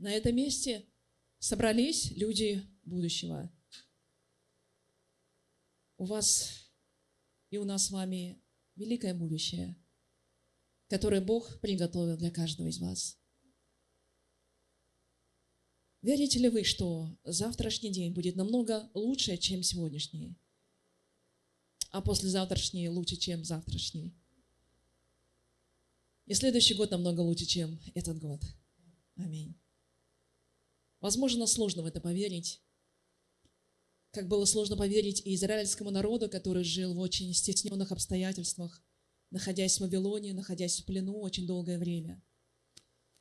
На этом месте собрались люди будущего. У вас и у нас с вами великое будущее, которое Бог приготовил для каждого из вас. Верите ли вы, что завтрашний день будет намного лучше, чем сегодняшний? А послезавтрашний лучше, чем завтрашний? И следующий год намного лучше, чем этот год. Аминь. Возможно, сложно в это поверить, как было сложно поверить и израильскому народу, который жил в очень стесненных обстоятельствах, находясь в Вавилоне, находясь в плену очень долгое время.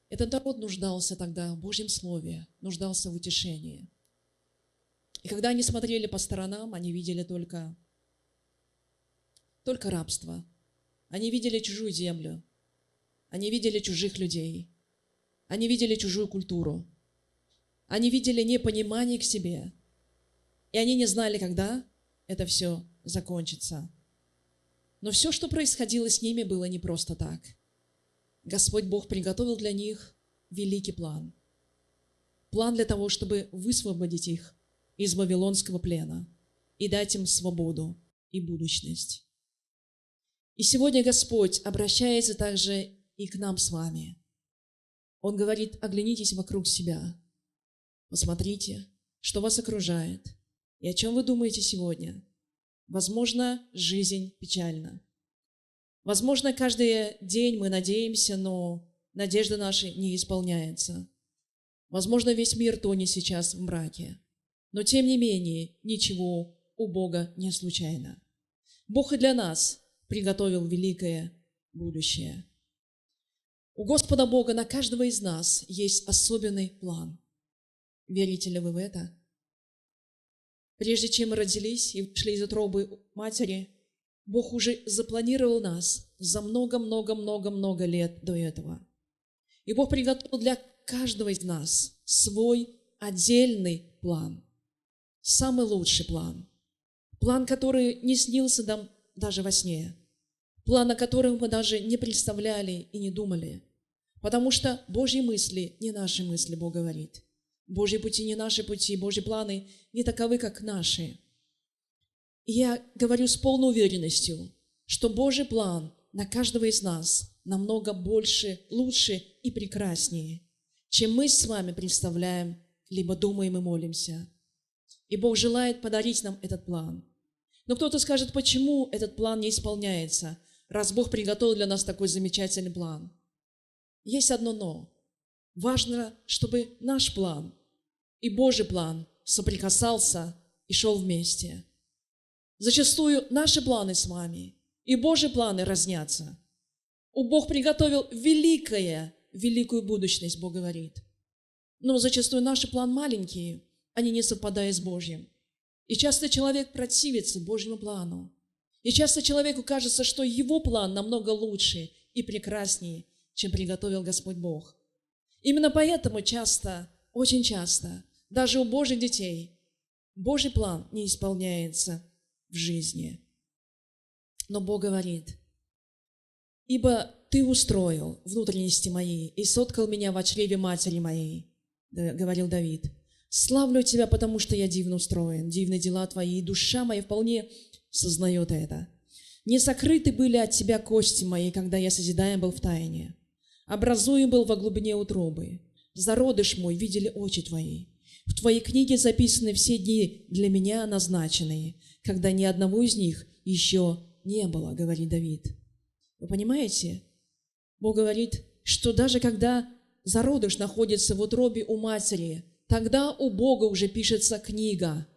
Этот народ нуждался тогда в Божьем Слове, нуждался в утешении. И когда они смотрели по сторонам, они видели только, только рабство. Они видели чужую землю. Они видели чужих людей. Они видели чужую культуру. Они видели непонимание к себе – и они не знали, когда это все закончится. Но все, что происходило с ними, было не просто так. Господь Бог приготовил для них великий план. План для того, чтобы высвободить их из вавилонского плена и дать им свободу и будущность. И сегодня Господь обращается также и к нам с вами. Он говорит, оглянитесь вокруг себя, посмотрите, что вас окружает – и о чем вы думаете сегодня? Возможно, жизнь печальна. Возможно, каждый день мы надеемся, но надежда наша не исполняется. Возможно, весь мир тонет сейчас в мраке. Но тем не менее, ничего у Бога не случайно. Бог и для нас приготовил великое будущее. У Господа Бога на каждого из нас есть особенный план. Верите ли вы в это? Прежде чем мы родились и вышли из утробы матери, Бог уже запланировал нас за много-много-много-много лет до этого. И Бог приготовил для каждого из нас свой отдельный план. Самый лучший план. План, который не снился нам даже во сне. План, о котором мы даже не представляли и не думали. Потому что Божьи мысли не наши мысли, Бог говорит – Божьи пути не наши пути, Божьи планы не таковы, как наши. Я говорю с полной уверенностью, что Божий план на каждого из нас намного больше, лучше и прекраснее, чем мы с вами представляем, либо думаем и молимся. И Бог желает подарить нам этот план. Но кто-то скажет, почему этот план не исполняется, раз Бог приготовил для нас такой замечательный план. Есть одно «но». Важно, чтобы наш план и Божий план соприкасался и шел вместе. Зачастую наши планы с вами и Божьи планы разнятся. У Бог приготовил великое, великую будущность, Бог говорит. Но зачастую наши планы маленькие, они не совпадают с Божьим. И часто человек противится Божьему плану. И часто человеку кажется, что его план намного лучше и прекраснее, чем приготовил Господь Бог. Именно поэтому часто, очень часто даже у Божьих детей Божий план не исполняется в жизни. Но Бог говорит, «Ибо Ты устроил внутренности мои и соткал меня в чреве матери моей», говорил Давид. «Славлю Тебя, потому что я дивно устроен, дивны дела Твои, и душа моя вполне сознает это. Не сокрыты были от Тебя кости мои, когда я созидаем был в тайне. Образуем был во глубине утробы. Зародыш мой видели очи Твои. В Твоей книге записаны все дни для меня назначенные, когда ни одного из них еще не было, говорит Давид. Вы понимаете? Бог говорит, что даже когда зародыш находится в утробе у матери, тогда у Бога уже пишется книга.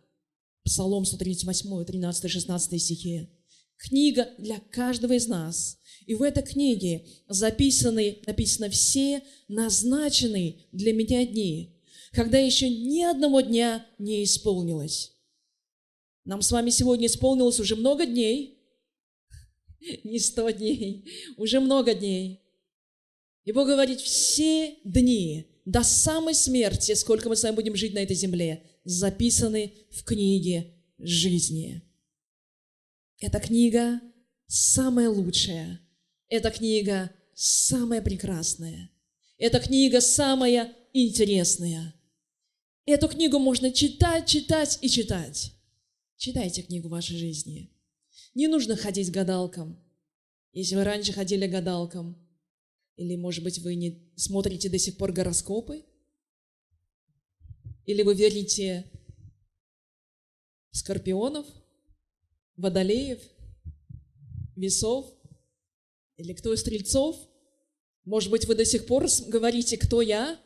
Псалом 138, 13, 16 стихи. Книга для каждого из нас. И в этой книге записаны, написано все назначенные для меня дни, когда еще ни одного дня не исполнилось. Нам с вами сегодня исполнилось уже много дней, не сто дней, уже много дней. И Бог говорит, все дни до самой смерти, сколько мы с вами будем жить на этой земле, записаны в книге жизни. Эта книга самая лучшая. Эта книга самая прекрасная. Эта книга самая интересная. Эту книгу можно читать, читать и читать. Читайте книгу вашей жизни. Не нужно ходить гадалкам. Если вы раньше ходили гадалкам, или, может быть, вы не смотрите до сих пор гороскопы, или вы верите в скорпионов, водолеев, весов, или кто из стрельцов? Может быть, вы до сих пор говорите, кто я?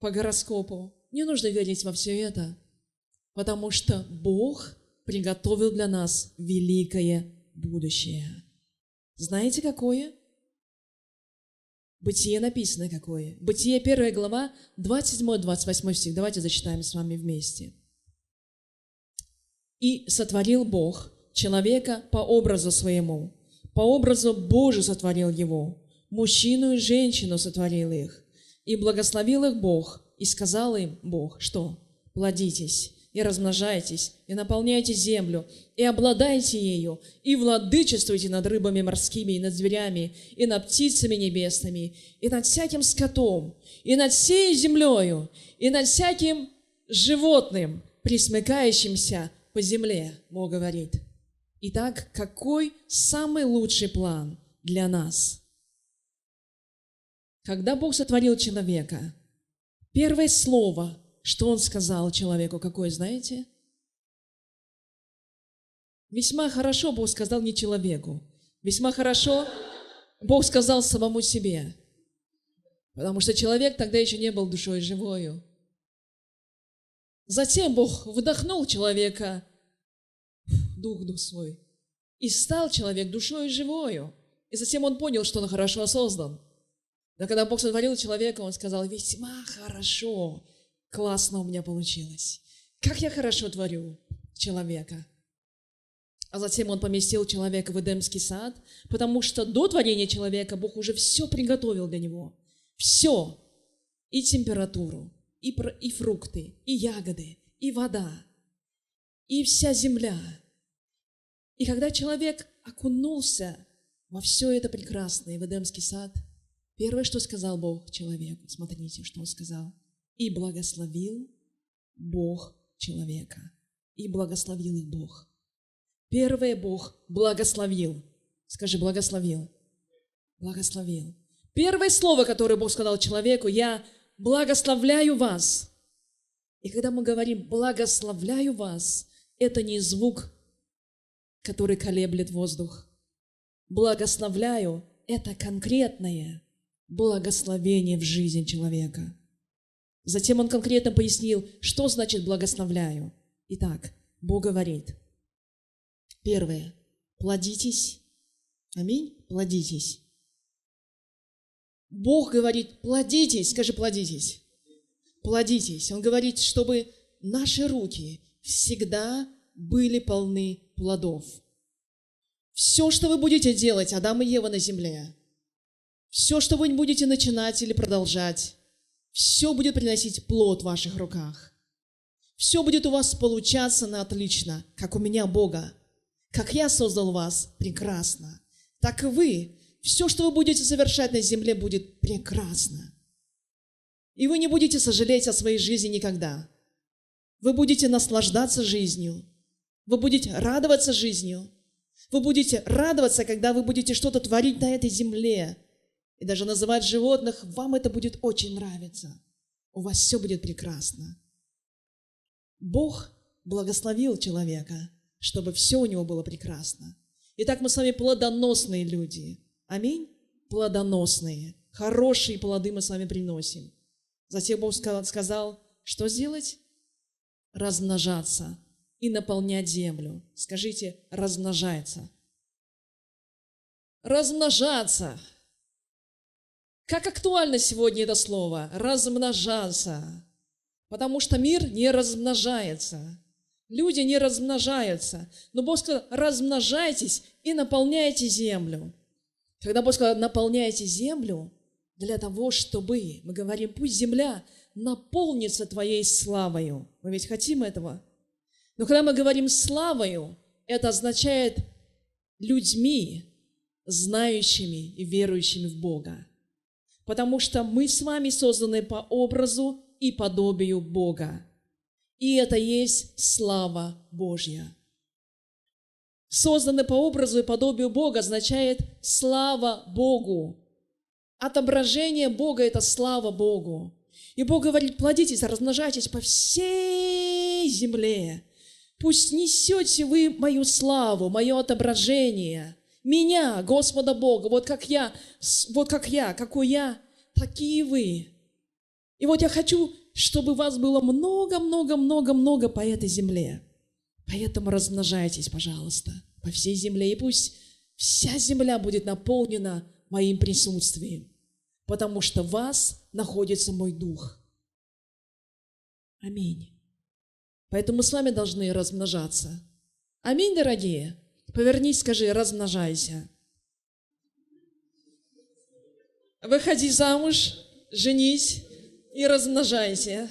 По гороскопу. Не нужно верить во все это, потому что Бог приготовил для нас великое будущее. Знаете, какое? Бытие написано какое. Бытие, первая глава, 27-28 стих. Давайте зачитаем с вами вместе. «И сотворил Бог человека по образу своему, по образу Божию сотворил его, мужчину и женщину сотворил их, и благословил их Бог, и сказал им Бог, что «Плодитесь, и размножайтесь, и наполняйте землю, и обладайте ею, и владычествуйте над рыбами морскими, и над зверями, и над птицами небесными, и над всяким скотом, и над всей землею, и над всяким животным, присмыкающимся по земле, Бог говорит. Итак, какой самый лучший план для нас? Когда Бог сотворил человека, первое слово – что он сказал человеку? Какое, знаете? Весьма хорошо Бог сказал не человеку. Весьма хорошо Бог сказал самому себе. Потому что человек тогда еще не был душой живою. Затем Бог вдохнул человека, дух дух свой, и стал человек душой живою. И затем он понял, что он хорошо создан. Но когда Бог сотворил человека, он сказал, весьма хорошо классно у меня получилось. Как я хорошо творю человека. А затем он поместил человека в Эдемский сад, потому что до творения человека Бог уже все приготовил для него. Все. И температуру, и, и фрукты, и ягоды, и вода, и вся земля. И когда человек окунулся во все это прекрасное в Эдемский сад, первое, что сказал Бог человеку, смотрите, что он сказал – и благословил Бог человека. И благословил их Бог. Первое Бог благословил. Скажи, благословил. Благословил. Первое слово, которое Бог сказал человеку, я благословляю вас. И когда мы говорим благословляю вас, это не звук, который колеблет воздух. Благословляю – это конкретное благословение в жизни человека. Затем он конкретно пояснил, что значит благословляю. Итак, Бог говорит. Первое. Плодитесь. Аминь. Плодитесь. Бог говорит, плодитесь. Скажи, плодитесь. Плодитесь. Он говорит, чтобы наши руки всегда были полны плодов. Все, что вы будете делать, Адам и Ева на земле, все, что вы будете начинать или продолжать, все будет приносить плод в ваших руках. Все будет у вас получаться на отлично, как у меня Бога. Как я создал вас, прекрасно. Так и вы. Все, что вы будете совершать на земле, будет прекрасно. И вы не будете сожалеть о своей жизни никогда. Вы будете наслаждаться жизнью. Вы будете радоваться жизнью. Вы будете радоваться, когда вы будете что-то творить на этой земле, и даже называть животных, вам это будет очень нравиться. У вас все будет прекрасно. Бог благословил человека, чтобы все у него было прекрасно. Итак, мы с вами плодоносные люди. Аминь? Плодоносные. Хорошие плоды мы с вами приносим. Затем Бог сказал, что сделать? Размножаться и наполнять землю. Скажите, размножается. Размножаться. Как актуально сегодня это слово «размножаться», потому что мир не размножается, люди не размножаются. Но Бог сказал, размножайтесь и наполняйте землю. Когда Бог сказал, наполняйте землю, для того, чтобы, мы говорим, пусть земля наполнится Твоей славою. Мы ведь хотим этого. Но когда мы говорим славою, это означает людьми, знающими и верующими в Бога. Потому что мы с вами созданы по образу и подобию Бога. И это есть слава Божья. Созданы по образу и подобию Бога означает слава Богу. Отображение Бога – это слава Богу. И Бог говорит, плодитесь, размножайтесь по всей земле. Пусть несете вы мою славу, мое отображение, меня, Господа Бога, вот как я, вот как я, какой я, такие вы. И вот я хочу, чтобы вас было много-много-много-много по этой земле. Поэтому размножайтесь, пожалуйста, по всей земле. И пусть вся земля будет наполнена моим присутствием, потому что в вас находится мой дух. Аминь. Поэтому мы с вами должны размножаться. Аминь, дорогие. Повернись, скажи, размножайся. Выходи замуж, женись и размножайся.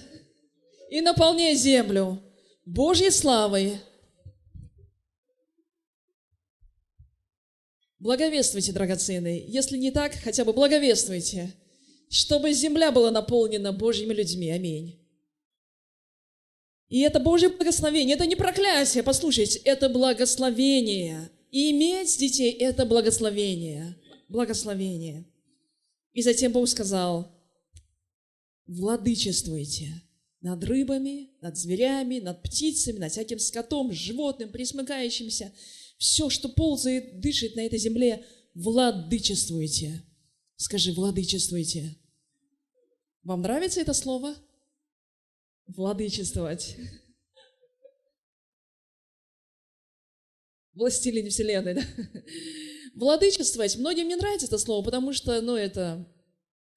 И наполняй землю Божьей славой. Благовествуйте, драгоценные. Если не так, хотя бы благовествуйте, чтобы земля была наполнена Божьими людьми. Аминь. И это Божье благословение, это не проклятие, послушайте, это благословение. И иметь детей – это благословение. Благословение. И затем Бог сказал, владычествуйте над рыбами, над зверями, над птицами, над всяким скотом, животным, присмыкающимся. Все, что ползает, дышит на этой земле, владычествуйте. Скажи, владычествуйте. Вам нравится это слово? Владычествовать. Властелин вселенной, да? Владычествовать. Многим не нравится это слово, потому что, ну, это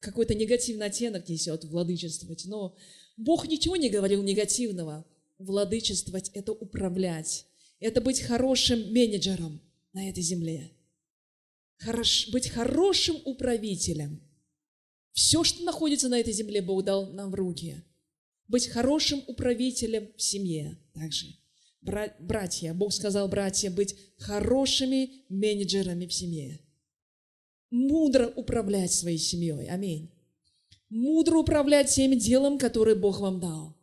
какой-то негативный оттенок несет, владычествовать. Но Бог ничего не говорил негативного. Владычествовать – это управлять. Это быть хорошим менеджером на этой земле. Хорош, быть хорошим управителем. Все, что находится на этой земле, Бог дал нам в руки – быть хорошим управителем в семье также. Братья, Бог сказал, братья, быть хорошими менеджерами в семье. Мудро управлять своей семьей. Аминь. Мудро управлять тем делом, которое Бог вам дал.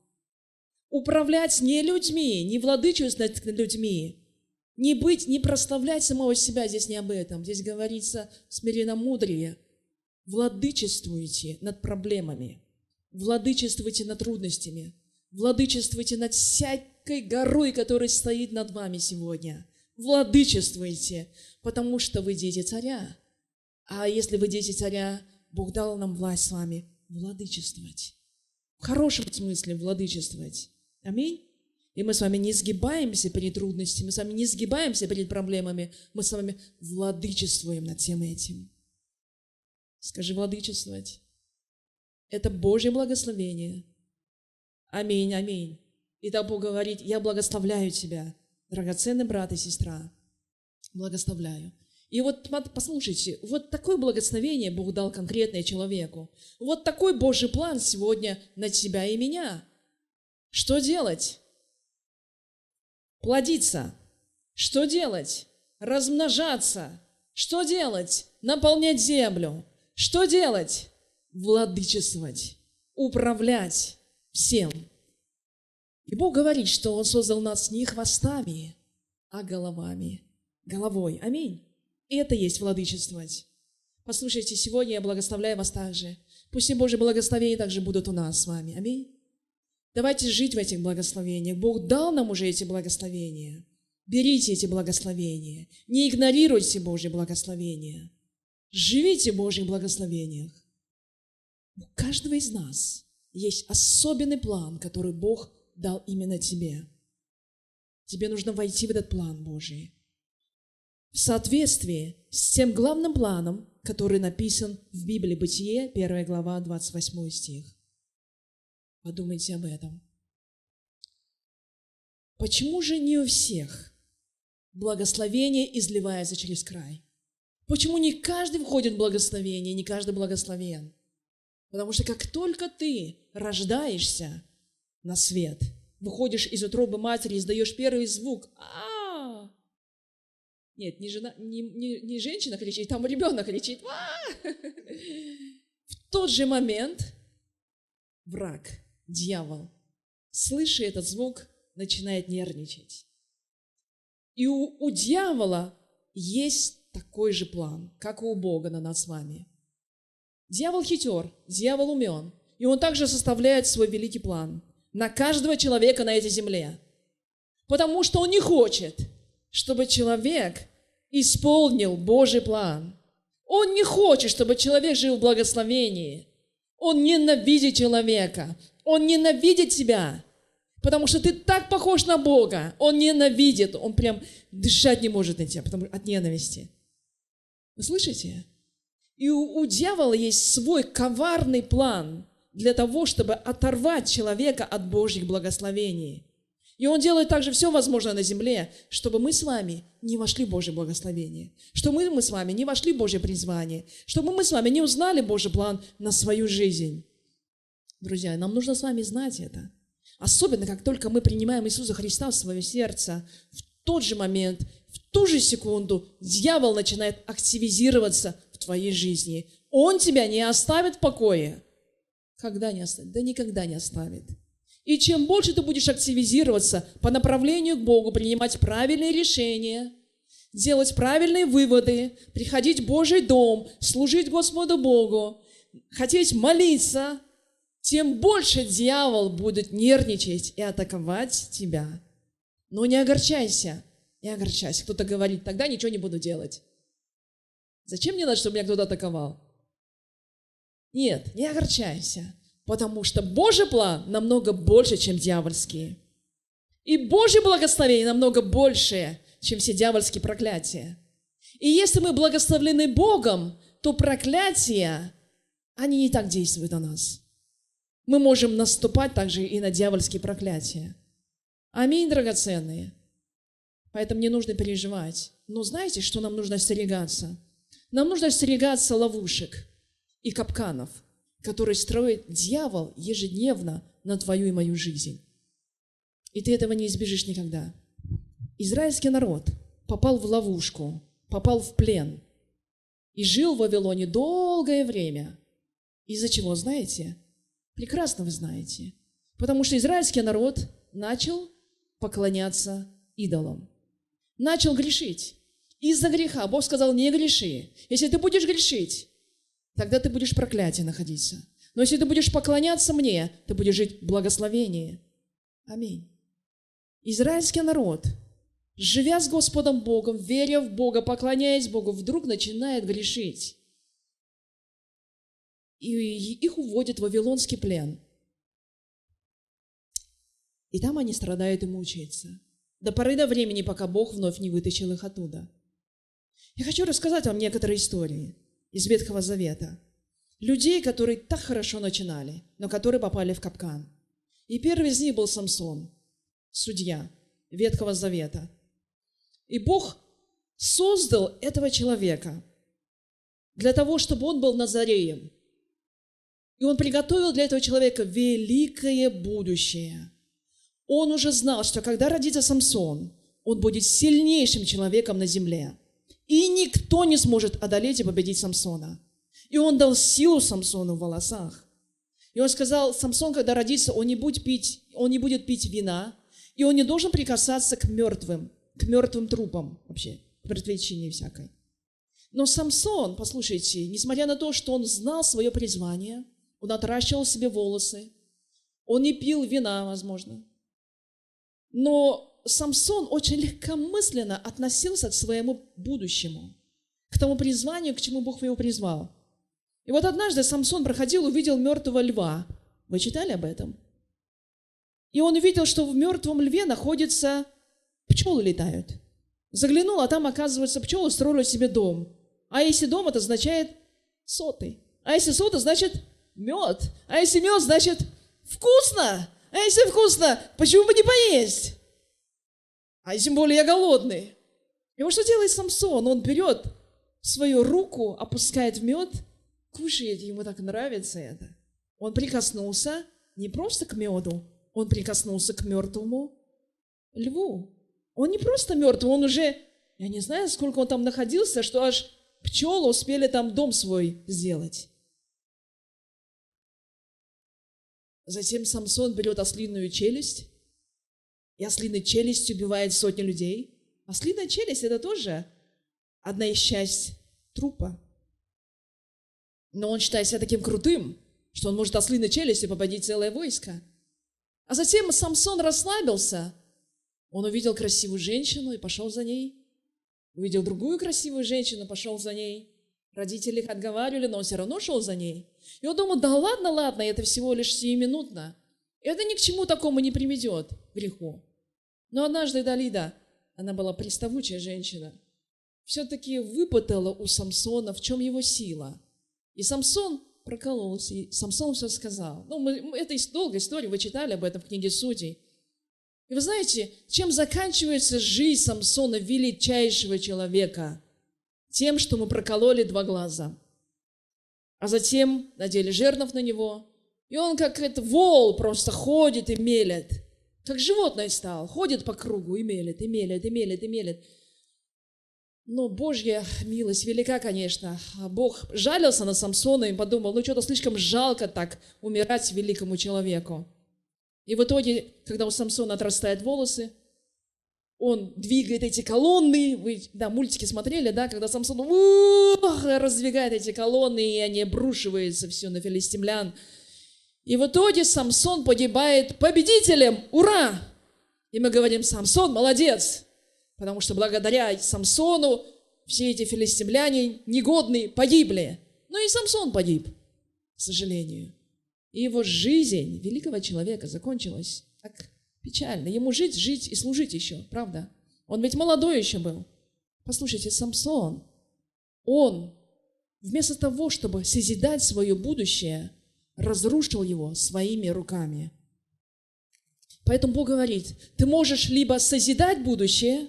Управлять не людьми, не владычествовать над людьми, не быть, не прославлять самого себя, здесь не об этом. Здесь говорится смиренно мудрее. Владычествуйте над проблемами – Владычествуйте над трудностями. Владычествуйте над всякой горой, которая стоит над вами сегодня. Владычествуйте, потому что вы дети царя. А если вы дети царя, Бог дал нам власть с вами владычествовать. В хорошем смысле владычествовать. Аминь. И мы с вами не сгибаемся перед трудностями, мы с вами не сгибаемся перед проблемами, мы с вами владычествуем над всем этим. Скажи владычествовать. Это Божье благословение. Аминь, аминь. И так Бог говорит, я благословляю тебя, драгоценный брат и сестра. Благословляю. И вот послушайте, вот такое благословение Бог дал конкретное человеку. Вот такой Божий план сегодня на тебя и меня. Что делать? Плодиться. Что делать? Размножаться. Что делать? Наполнять землю. Что делать? Владычествовать, управлять всем. И Бог говорит, что Он создал нас не хвостами, а головами, головой. Аминь. И это есть владычествовать. Послушайте, сегодня я благословляю вас также. Пусть и Божьи благословения также будут у нас с вами. Аминь. Давайте жить в этих благословениях. Бог дал нам уже эти благословения. Берите эти благословения. Не игнорируйте Божьи благословения. Живите в Божьих благословениях. У каждого из нас есть особенный план, который Бог дал именно тебе. Тебе нужно войти в этот план Божий. В соответствии с тем главным планом, который написан в Библии Бытие, 1 глава, 28 стих. Подумайте об этом. Почему же не у всех благословение изливается через край? Почему не каждый входит в благословение, не каждый благословен? Потому что как только ты рождаешься на свет, выходишь из утробы матери, издаешь первый звук. А, Нет, не, жена, не, не, не женщина кричит, там ребенок кричит. В тот же момент враг, дьявол, слыша этот звук, начинает нервничать. И у, у дьявола есть такой же план, как и у Бога на нас с вами. Дьявол хитер, дьявол умен, и он также составляет свой великий план на каждого человека на этой земле. Потому что он не хочет, чтобы человек исполнил Божий план. Он не хочет, чтобы человек жил в благословении. Он ненавидит человека. Он ненавидит тебя. Потому что ты так похож на Бога. Он ненавидит. Он прям дышать не может на тебя потому, от ненависти. Вы слышите? И у, у дьявола есть свой коварный план для того, чтобы оторвать человека от Божьих благословений. И Он делает также все возможное на земле, чтобы мы с вами не вошли в Божье благословение, чтобы мы, мы с вами не вошли в Божье призвание, чтобы мы с вами не узнали Божий план на свою жизнь. Друзья, нам нужно с вами знать это. Особенно, как только мы принимаем Иисуса Христа в свое сердце, в тот же момент, в ту же секунду дьявол начинает активизироваться твоей жизни. Он тебя не оставит в покое. Когда не оставит? Да никогда не оставит. И чем больше ты будешь активизироваться по направлению к Богу, принимать правильные решения, делать правильные выводы, приходить в Божий дом, служить Господу Богу, хотеть молиться, тем больше дьявол будет нервничать и атаковать тебя. Но не огорчайся, не огорчайся. Кто-то говорит, тогда ничего не буду делать. Зачем мне надо, чтобы меня кто-то атаковал? Нет, не огорчайся, потому что Божий план намного больше, чем дьявольский. И Божье благословение намного больше, чем все дьявольские проклятия. И если мы благословлены Богом, то проклятия, они не так действуют на нас мы можем наступать также и на дьявольские проклятия. Аминь, драгоценные. Поэтому не нужно переживать. Но знаете, что нам нужно остерегаться? Нам нужно остерегаться ловушек и капканов, которые строит дьявол ежедневно на твою и мою жизнь. И ты этого не избежишь никогда. Израильский народ попал в ловушку, попал в плен и жил в Вавилоне долгое время. Из-за чего, знаете? Прекрасно вы знаете. Потому что израильский народ начал поклоняться идолам. Начал грешить. Из-за греха Бог сказал, не греши. Если ты будешь грешить, тогда ты будешь в проклятии находиться. Но если ты будешь поклоняться мне, ты будешь жить в благословении. Аминь. Израильский народ, живя с Господом Богом, веря в Бога, поклоняясь Богу, вдруг начинает грешить и их уводят в Вавилонский плен. И там они страдают и мучаются. До поры до времени, пока Бог вновь не вытащил их оттуда. Я хочу рассказать вам некоторые истории из Ветхого Завета. Людей, которые так хорошо начинали, но которые попали в капкан. И первый из них был Самсон, судья Ветхого Завета. И Бог создал этого человека для того, чтобы он был Назареем – и он приготовил для этого человека великое будущее. Он уже знал, что когда родится Самсон, он будет сильнейшим человеком на земле. И никто не сможет одолеть и победить Самсона. И он дал силу Самсону в волосах. И он сказал, Самсон, когда родится, он не будет пить, он не будет пить вина, и он не должен прикасаться к мертвым, к мертвым трупам вообще, к мертвечине всякой. Но Самсон, послушайте, несмотря на то, что он знал свое призвание – он отращивал себе волосы. Он не пил вина, возможно. Но Самсон очень легкомысленно относился к своему будущему, к тому призванию, к чему Бог его призвал. И вот однажды Самсон проходил, увидел мертвого льва. Вы читали об этом? И он увидел, что в мертвом льве находятся пчелы летают. Заглянул, а там, оказывается, пчелы строили себе дом. А если дом, это означает сотый. А если сотый, значит мед. А если мед, значит вкусно. А если вкусно, почему бы не поесть? А тем более я голодный. И вот что делает Самсон? Он берет свою руку, опускает в мед, кушает, ему так нравится это. Он прикоснулся не просто к меду, он прикоснулся к мертвому льву. Он не просто мертвый, он уже, я не знаю, сколько он там находился, что аж пчелы успели там дом свой сделать. Затем Самсон берет ослиную челюсть, и ослиная челюсть убивает сотни людей. Ослиная челюсть – это тоже одна из часть трупа. Но он считает себя таким крутым, что он может ослиной челюстью победить целое войско. А затем Самсон расслабился. Он увидел красивую женщину и пошел за ней. Увидел другую красивую женщину, пошел за ней. Родители их отговаривали, но он все равно шел за ней. И он думал, да ладно, ладно, это всего лишь сиюминутно. Это ни к чему такому не приведет, греху. Но однажды Далида, она была приставучая женщина, все-таки выпытала у Самсона, в чем его сила. И Самсон прокололся, и Самсон все сказал. Ну, мы, это долгая история, вы читали об этом в книге Судей. И вы знаете, чем заканчивается жизнь Самсона, величайшего человека? Тем, что мы прокололи два глаза. А затем надели жернов на него, и он как это вол просто ходит и мелет. Как животное стал, ходит по кругу и мелет, и мелет, и мелет, и мелет. Но Божья милость велика, конечно. А Бог жалился на Самсона и подумал, ну что-то слишком жалко так умирать великому человеку. И в итоге, когда у Самсона отрастают волосы, он двигает эти колонны. Вы, да, мультики смотрели, да, когда Самсон ух, раздвигает эти колонны, и они обрушиваются все на филистимлян. И в итоге Самсон погибает победителем. Ура! И мы говорим, Самсон, молодец! Потому что благодаря Самсону все эти филистимляне негодные погибли. Но и Самсон погиб, к сожалению. И его жизнь великого человека закончилась так печально. Ему жить, жить и служить еще, правда? Он ведь молодой еще был. Послушайте, Самсон, он вместо того, чтобы созидать свое будущее, разрушил его своими руками. Поэтому Бог говорит, ты можешь либо созидать будущее,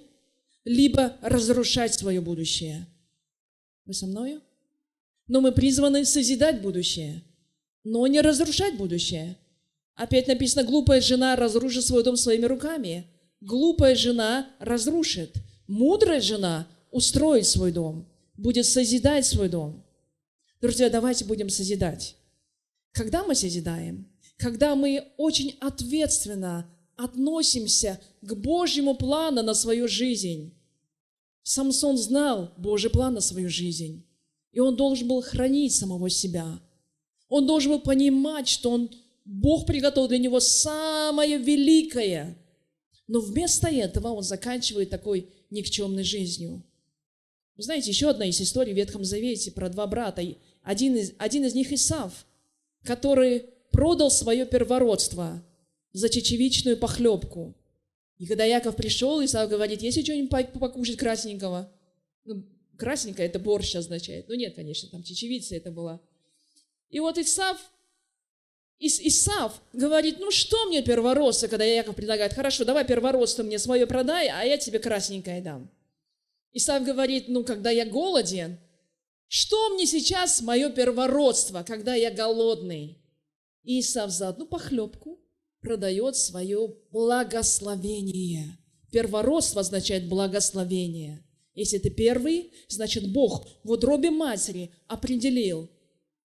либо разрушать свое будущее. Вы со мною? Но мы призваны созидать будущее, но не разрушать будущее. Опять написано, глупая жена разрушит свой дом своими руками. Глупая жена разрушит. Мудрая жена устроит свой дом, будет созидать свой дом. Друзья, давайте будем созидать. Когда мы созидаем? Когда мы очень ответственно относимся к Божьему плану на свою жизнь. Самсон знал Божий план на свою жизнь, и он должен был хранить самого себя. Он должен был понимать, что он, Бог приготовил для него самое великое. Но вместо этого он заканчивает такой никчемной жизнью. Знаете, еще одна из историй в Ветхом Завете про два брата. Один из, один из них Исав, который продал свое первородство за чечевичную похлебку. И когда Яков пришел, Исав говорит, есть что-нибудь покушать красненького? Ну, красненькое это борщ означает. Ну нет, конечно, там чечевица это была. И вот Исав, Ис, Исав говорит, ну что мне первородство, когда Яков предлагает, хорошо, давай первородство мне свое продай, а я тебе красненькое дам. Исав говорит, ну когда я голоден, что мне сейчас мое первородство, когда я голодный? Исав за одну похлебку продает свое благословение. Первородство означает благословение. Если ты первый, значит Бог в утробе матери определил,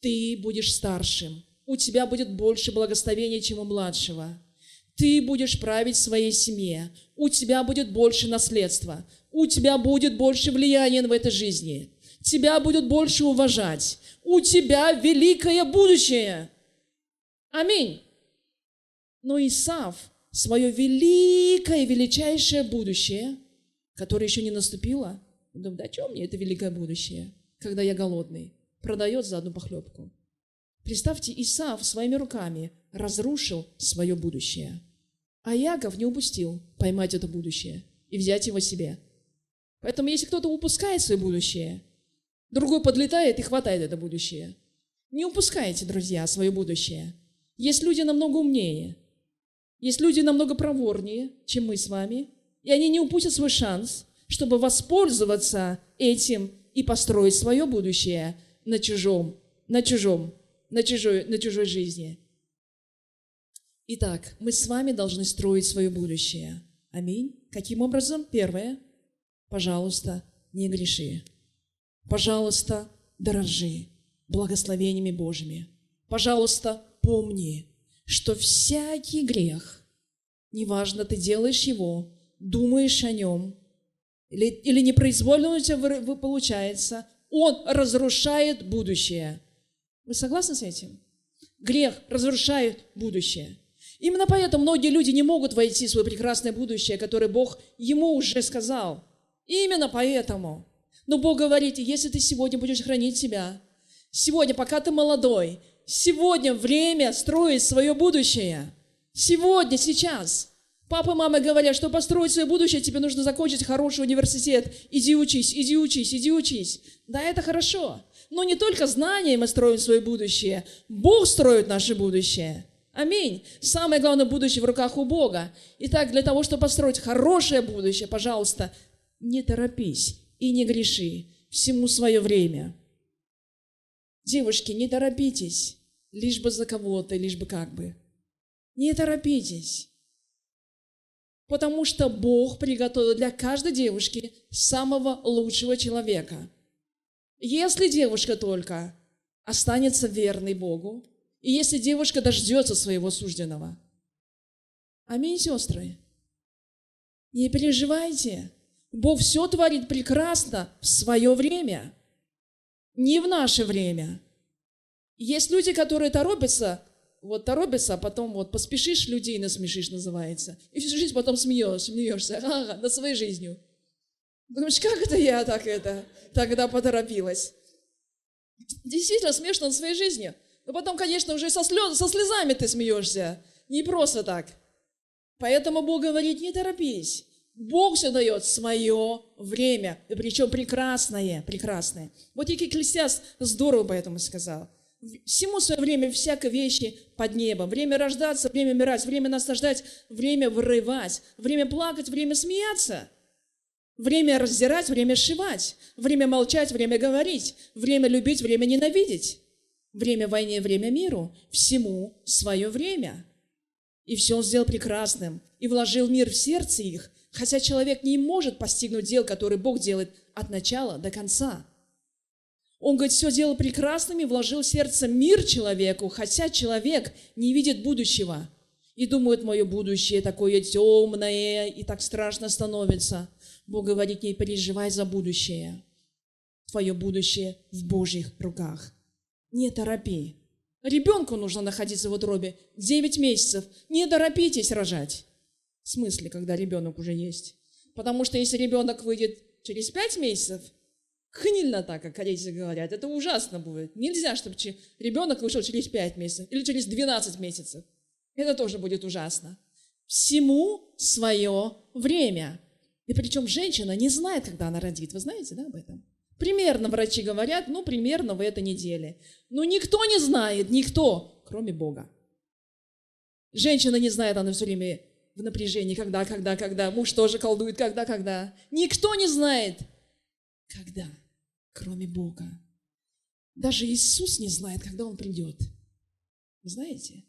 ты будешь старшим, у тебя будет больше благословения, чем у младшего. Ты будешь править своей семье, у тебя будет больше наследства, у тебя будет больше влияния в этой жизни, тебя будет больше уважать, у тебя великое будущее. Аминь. Но Исав свое великое, величайшее будущее, которое еще не наступило, думает, да что мне это великое будущее, когда я голодный, продает за одну похлебку. Представьте, Исав своими руками разрушил свое будущее. А Яков не упустил поймать это будущее и взять его себе. Поэтому если кто-то упускает свое будущее, другой подлетает и хватает это будущее. Не упускайте, друзья, свое будущее. Есть люди намного умнее, есть люди намного проворнее, чем мы с вами, и они не упустят свой шанс, чтобы воспользоваться этим и построить свое будущее на чужом, на чужом, на чужой, на чужой жизни. Итак, мы с вами должны строить свое будущее. Аминь. Каким образом? Первое. Пожалуйста, не греши. Пожалуйста, дорожи благословениями Божьими. Пожалуйста, помни, что всякий грех, неважно, ты делаешь его, думаешь о нем, или, или непроизвольно у тебя получается, он разрушает будущее. Вы согласны с этим? Грех разрушает будущее. Именно поэтому многие люди не могут войти в свое прекрасное будущее, которое Бог ему уже сказал. Именно поэтому. Но Бог говорит, если ты сегодня будешь хранить себя, сегодня, пока ты молодой, сегодня время строить свое будущее. Сегодня, сейчас. Папа и мама говорят, что построить свое будущее, тебе нужно закончить хороший университет. Иди учись, иди учись, иди учись. Да, это хорошо. Но не только знания мы строим свое будущее. Бог строит наше будущее. Аминь. Самое главное будущее в руках у Бога. Итак, для того, чтобы построить хорошее будущее, пожалуйста, не торопись и не греши. Всему свое время. Девушки, не торопитесь, лишь бы за кого-то, лишь бы как бы. Не торопитесь. Потому что Бог приготовил для каждой девушки самого лучшего человека. Если девушка только останется верной Богу, и если девушка дождется своего сужденного. Аминь, сестры. Не переживайте. Бог все творит прекрасно в свое время, не в наше время. Есть люди, которые торопятся, вот торопятся, а потом вот поспешишь, людей насмешишь, называется. И всю жизнь потом смеешь, смеешься, ага, над своей жизнью. Думаешь, как это я так это, тогда поторопилась? Действительно смешно над своей жизнью. Но потом, конечно, уже со, слез, со слезами ты смеешься. Не просто так. Поэтому Бог говорит, не торопись. Бог все дает свое время, причем прекрасное, прекрасное. Вот и Екклесиас здорово поэтому сказал. Всему свое время, всякой вещи под небом. Время рождаться, время умирать, время наслаждать, время вырывать, время плакать, время смеяться. Время раздирать, время сшивать, время молчать, время говорить, время любить, время ненавидеть. Время войне, время миру. Всему свое время. И все он сделал прекрасным, и вложил мир в сердце их, Хотя человек не может постигнуть дел, которые Бог делает от начала до конца. Он, говорит, все делал прекрасным и вложил в сердце мир человеку, хотя человек не видит будущего. И думает, мое будущее такое темное, и так страшно становится. Бог говорит, не переживай за будущее. Твое будущее в Божьих руках. Не торопи. Ребенку нужно находиться в утробе 9 месяцев. Не торопитесь рожать. В смысле, когда ребенок уже есть? Потому что если ребенок выйдет через пять месяцев, хнильно так, как корейцы говорят, это ужасно будет. Нельзя, чтобы ребенок вышел через пять месяцев или через 12 месяцев. Это тоже будет ужасно. Всему свое время. И причем женщина не знает, когда она родит. Вы знаете, да, об этом? Примерно врачи говорят, ну, примерно в этой неделе. Но никто не знает, никто, кроме Бога. Женщина не знает, она все время в напряжении, когда, когда, когда. Муж тоже колдует, когда, когда. Никто не знает, когда, кроме Бога. Даже Иисус не знает, когда Он придет. Вы знаете?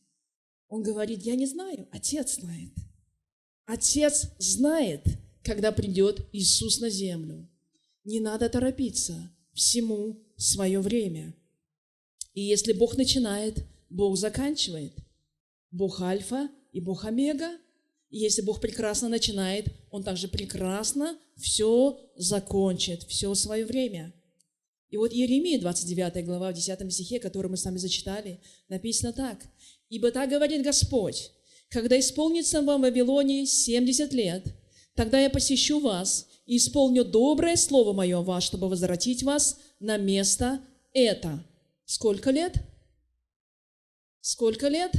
Он говорит, я не знаю, Отец знает. Отец знает, когда придет Иисус на землю. Не надо торопиться, всему свое время. И если Бог начинает, Бог заканчивает. Бог Альфа и Бог Омега. Если Бог прекрасно начинает, Он также прекрасно все закончит, все свое время. И вот Иеремия, 29 глава, в 10 стихе, который мы с вами зачитали, написано так. «Ибо так говорит Господь, когда исполнится в Вавилоне 70 лет, тогда я посещу вас и исполню доброе слово мое вас, чтобы возвратить вас на место это». Сколько лет? Сколько лет?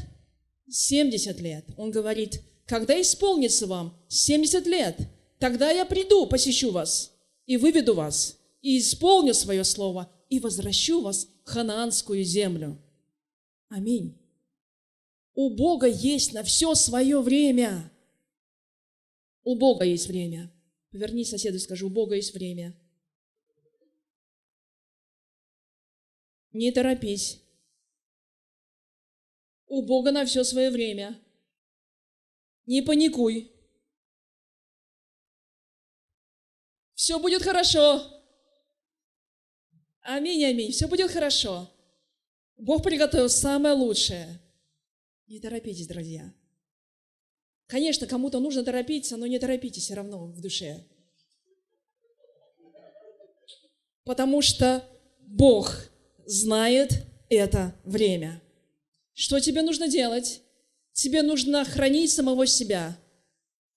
70 лет. Он говорит, когда исполнится вам 70 лет, тогда я приду, посещу вас и выведу вас, и исполню свое слово, и возвращу вас в ханаанскую землю. Аминь. У Бога есть на все свое время. У Бога есть время. Поверни соседу и скажи, у Бога есть время. Не торопись. У Бога на все свое время. Не паникуй. Все будет хорошо. Аминь, аминь. Все будет хорошо. Бог приготовил самое лучшее. Не торопитесь, друзья. Конечно, кому-то нужно торопиться, но не торопитесь все равно в душе. Потому что Бог знает это время. Что тебе нужно делать? Тебе нужно хранить самого себя.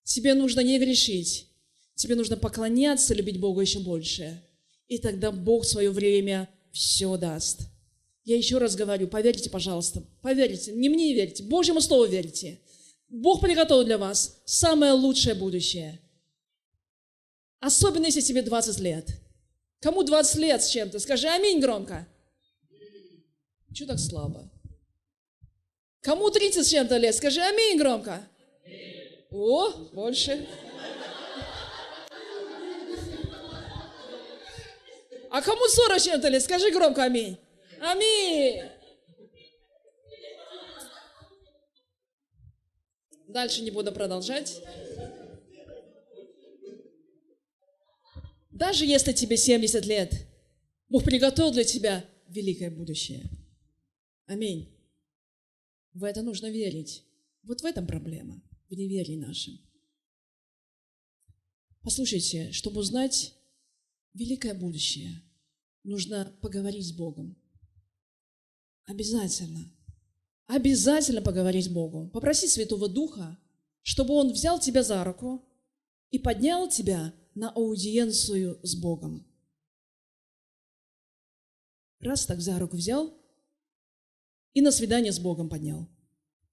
Тебе нужно не грешить. Тебе нужно поклоняться, любить Бога еще больше. И тогда Бог в свое время все даст. Я еще раз говорю, поверьте, пожалуйста, поверьте, не мне верьте, Божьему Слову верьте. Бог приготовил для вас самое лучшее будущее. Особенно, если тебе 20 лет. Кому 20 лет с чем-то? Скажи аминь громко. Чего так слабо? Кому 30 с чем-то лет? Скажи аминь громко. О, больше. А кому 40 с чем-то лет? Скажи громко аминь. Аминь. Дальше не буду продолжать. Даже если тебе 70 лет, Бог приготовил для тебя великое будущее. Аминь. В это нужно верить. Вот в этом проблема, в неверии нашем. Послушайте, чтобы узнать великое будущее, нужно поговорить с Богом. Обязательно. Обязательно поговорить с Богом. Попроси Святого Духа, чтобы Он взял тебя за руку и поднял тебя на аудиенцию с Богом. Раз так за руку взял и на свидание с Богом поднял.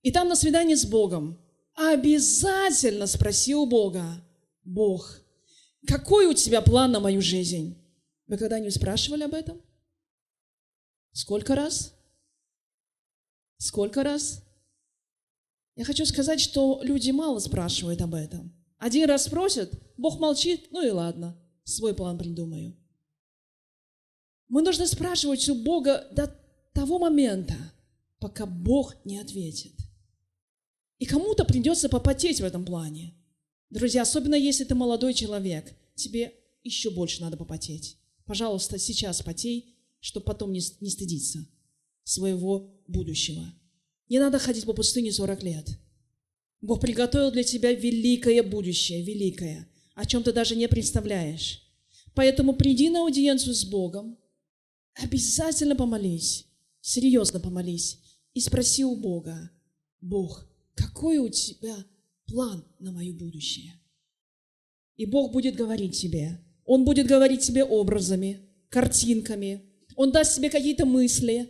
И там на свидание с Богом обязательно спроси у Бога, Бог, какой у тебя план на мою жизнь? Вы когда-нибудь спрашивали об этом? Сколько раз? Сколько раз? Я хочу сказать, что люди мало спрашивают об этом. Один раз спросят, Бог молчит, ну и ладно, свой план придумаю. Мы должны спрашивать у Бога до того момента, пока Бог не ответит. И кому-то придется попотеть в этом плане. Друзья, особенно если ты молодой человек, тебе еще больше надо попотеть. Пожалуйста, сейчас потей, чтобы потом не, не стыдиться своего будущего. Не надо ходить по пустыне 40 лет. Бог приготовил для тебя великое будущее, великое, о чем ты даже не представляешь. Поэтому приди на аудиенцию с Богом, обязательно помолись, серьезно помолись и спроси у Бога, Бог, какой у тебя план на мое будущее? И Бог будет говорить тебе. Он будет говорить тебе образами, картинками. Он даст тебе какие-то мысли.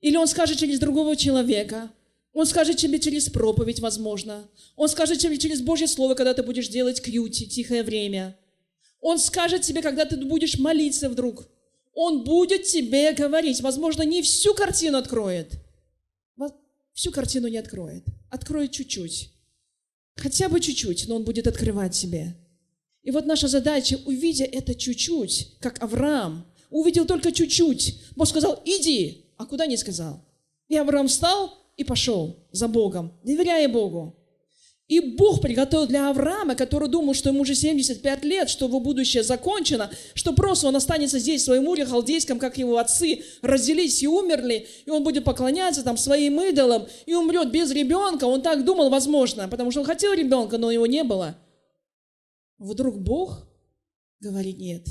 Или Он скажет через другого человека. Он скажет тебе через проповедь, возможно. Он скажет тебе через Божье Слово, когда ты будешь делать кьюти, тихое время. Он скажет тебе, когда ты будешь молиться вдруг. Он будет тебе говорить. Возможно, не всю картину откроет. Всю картину не откроет. Откроет чуть-чуть. Хотя бы чуть-чуть, но он будет открывать тебе. И вот наша задача, увидя это чуть-чуть, как Авраам, увидел только чуть-чуть. Бог сказал, иди, а куда не сказал. И Авраам встал и пошел за Богом, доверяя Богу. И Бог приготовил для Авраама, который думал, что ему уже 75 лет, что его будущее закончено, что просто он останется здесь, в своем уре халдейском, как его отцы, разделились и умерли, и он будет поклоняться там своим идолам, и умрет без ребенка. Он так думал, возможно, потому что он хотел ребенка, но его не было. Вдруг Бог говорит, нет,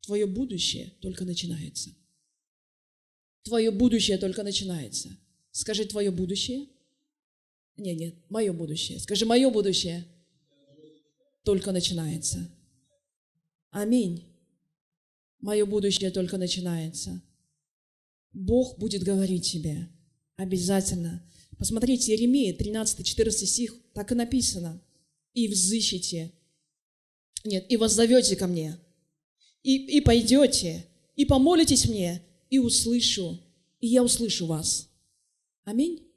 твое будущее только начинается. Твое будущее только начинается. Скажи, твое будущее – нет, нет, мое будущее. Скажи, мое будущее только начинается. Аминь. Мое будущее только начинается. Бог будет говорить тебе. Обязательно. Посмотрите, Иеремия, 13-14 стих, так и написано. «И взыщите». Нет, «и воззовете ко мне». И, и пойдете, и помолитесь мне, и услышу, и я услышу вас. Аминь.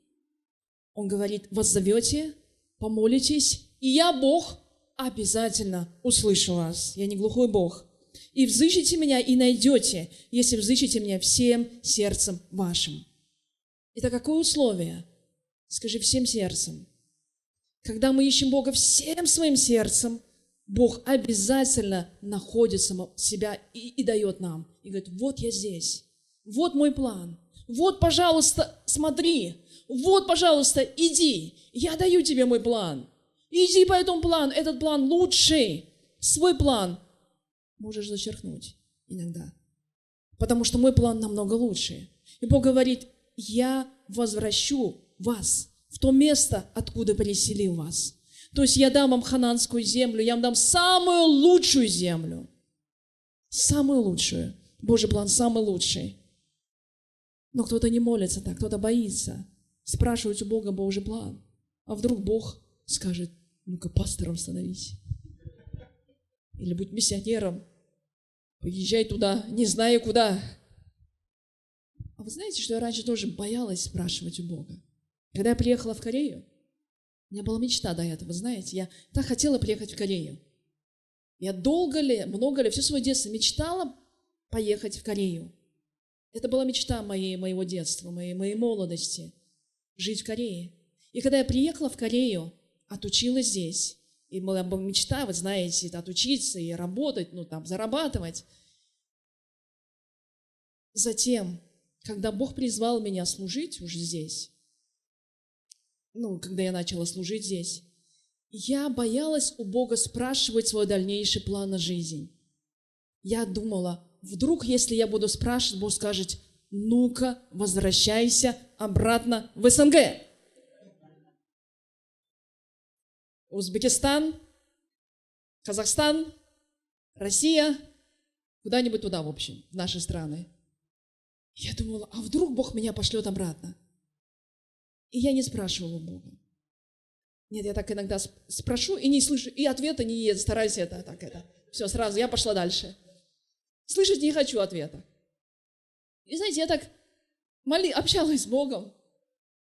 Он говорит, воззовете, помолитесь, и я, Бог, обязательно услышу вас. Я не глухой Бог. И взыщите меня, и найдете, если взыщите меня всем сердцем вашим. Это какое условие? Скажи всем сердцем. Когда мы ищем Бога всем своим сердцем, Бог обязательно находит само, себя и, и дает нам. И говорит, вот я здесь, вот мой план, вот, пожалуйста, смотри, вот, пожалуйста, иди, я даю тебе мой план. Иди по этому плану, этот план лучший. Свой план можешь зачеркнуть иногда, потому что мой план намного лучше. И Бог говорит, я возвращу вас в то место, откуда переселил вас. То есть я дам вам хананскую землю, я вам дам самую лучшую землю. Самую лучшую. Божий план самый лучший. Но кто-то не молится так, кто-то боится. Спрашивать у Бога Божий план. А вдруг Бог скажет, ну-ка пастором становись. Или будь миссионером. Поезжай туда, не зная куда. А вы знаете, что я раньше тоже боялась спрашивать у Бога? Когда я приехала в Корею, у меня была мечта до этого, знаете, я так хотела приехать в Корею. Я долго ли, много ли, все свое детство мечтала поехать в Корею. Это была мечта моей, моего детства, моей, моей молодости, жить в Корее. И когда я приехала в Корею, отучилась здесь, и была мечта, вы знаете, отучиться и работать, ну там, зарабатывать. Затем когда Бог призвал меня служить уже здесь, ну, когда я начала служить здесь, я боялась у Бога спрашивать свой дальнейший план на жизнь. Я думала, вдруг, если я буду спрашивать, Бог скажет, ну-ка, возвращайся обратно в СНГ. Узбекистан, Казахстан, Россия, куда-нибудь туда, в общем, в наши страны. Я думала, а вдруг Бог меня пошлет обратно? И я не спрашивала Бога. Нет, я так иногда спрошу и не слышу, и ответа не есть, стараюсь это, так это. Все, сразу, я пошла дальше. Слышать не хочу ответа. И знаете, я так моли, общалась с Богом.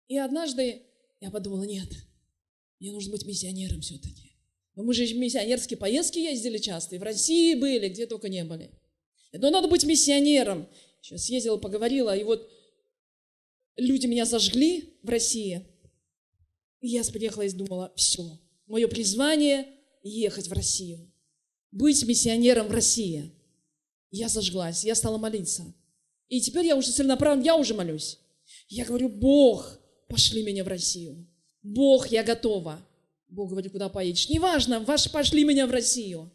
И однажды я подумала, нет, мне нужно быть миссионером все-таки. Но мы же в миссионерские поездки ездили часто, и в России были, где только не были. Но надо быть миссионером. Сейчас съездила, поговорила, и вот люди меня зажгли в России. И я приехала и думала, все, мое призвание – ехать в Россию, быть миссионером в России. Я зажглась, я стала молиться. И теперь я уже целенаправленно, я уже молюсь. Я говорю, Бог, пошли меня в Россию. Бог, я готова. Бог говорит, куда поедешь? Неважно, ваш пошли меня в Россию.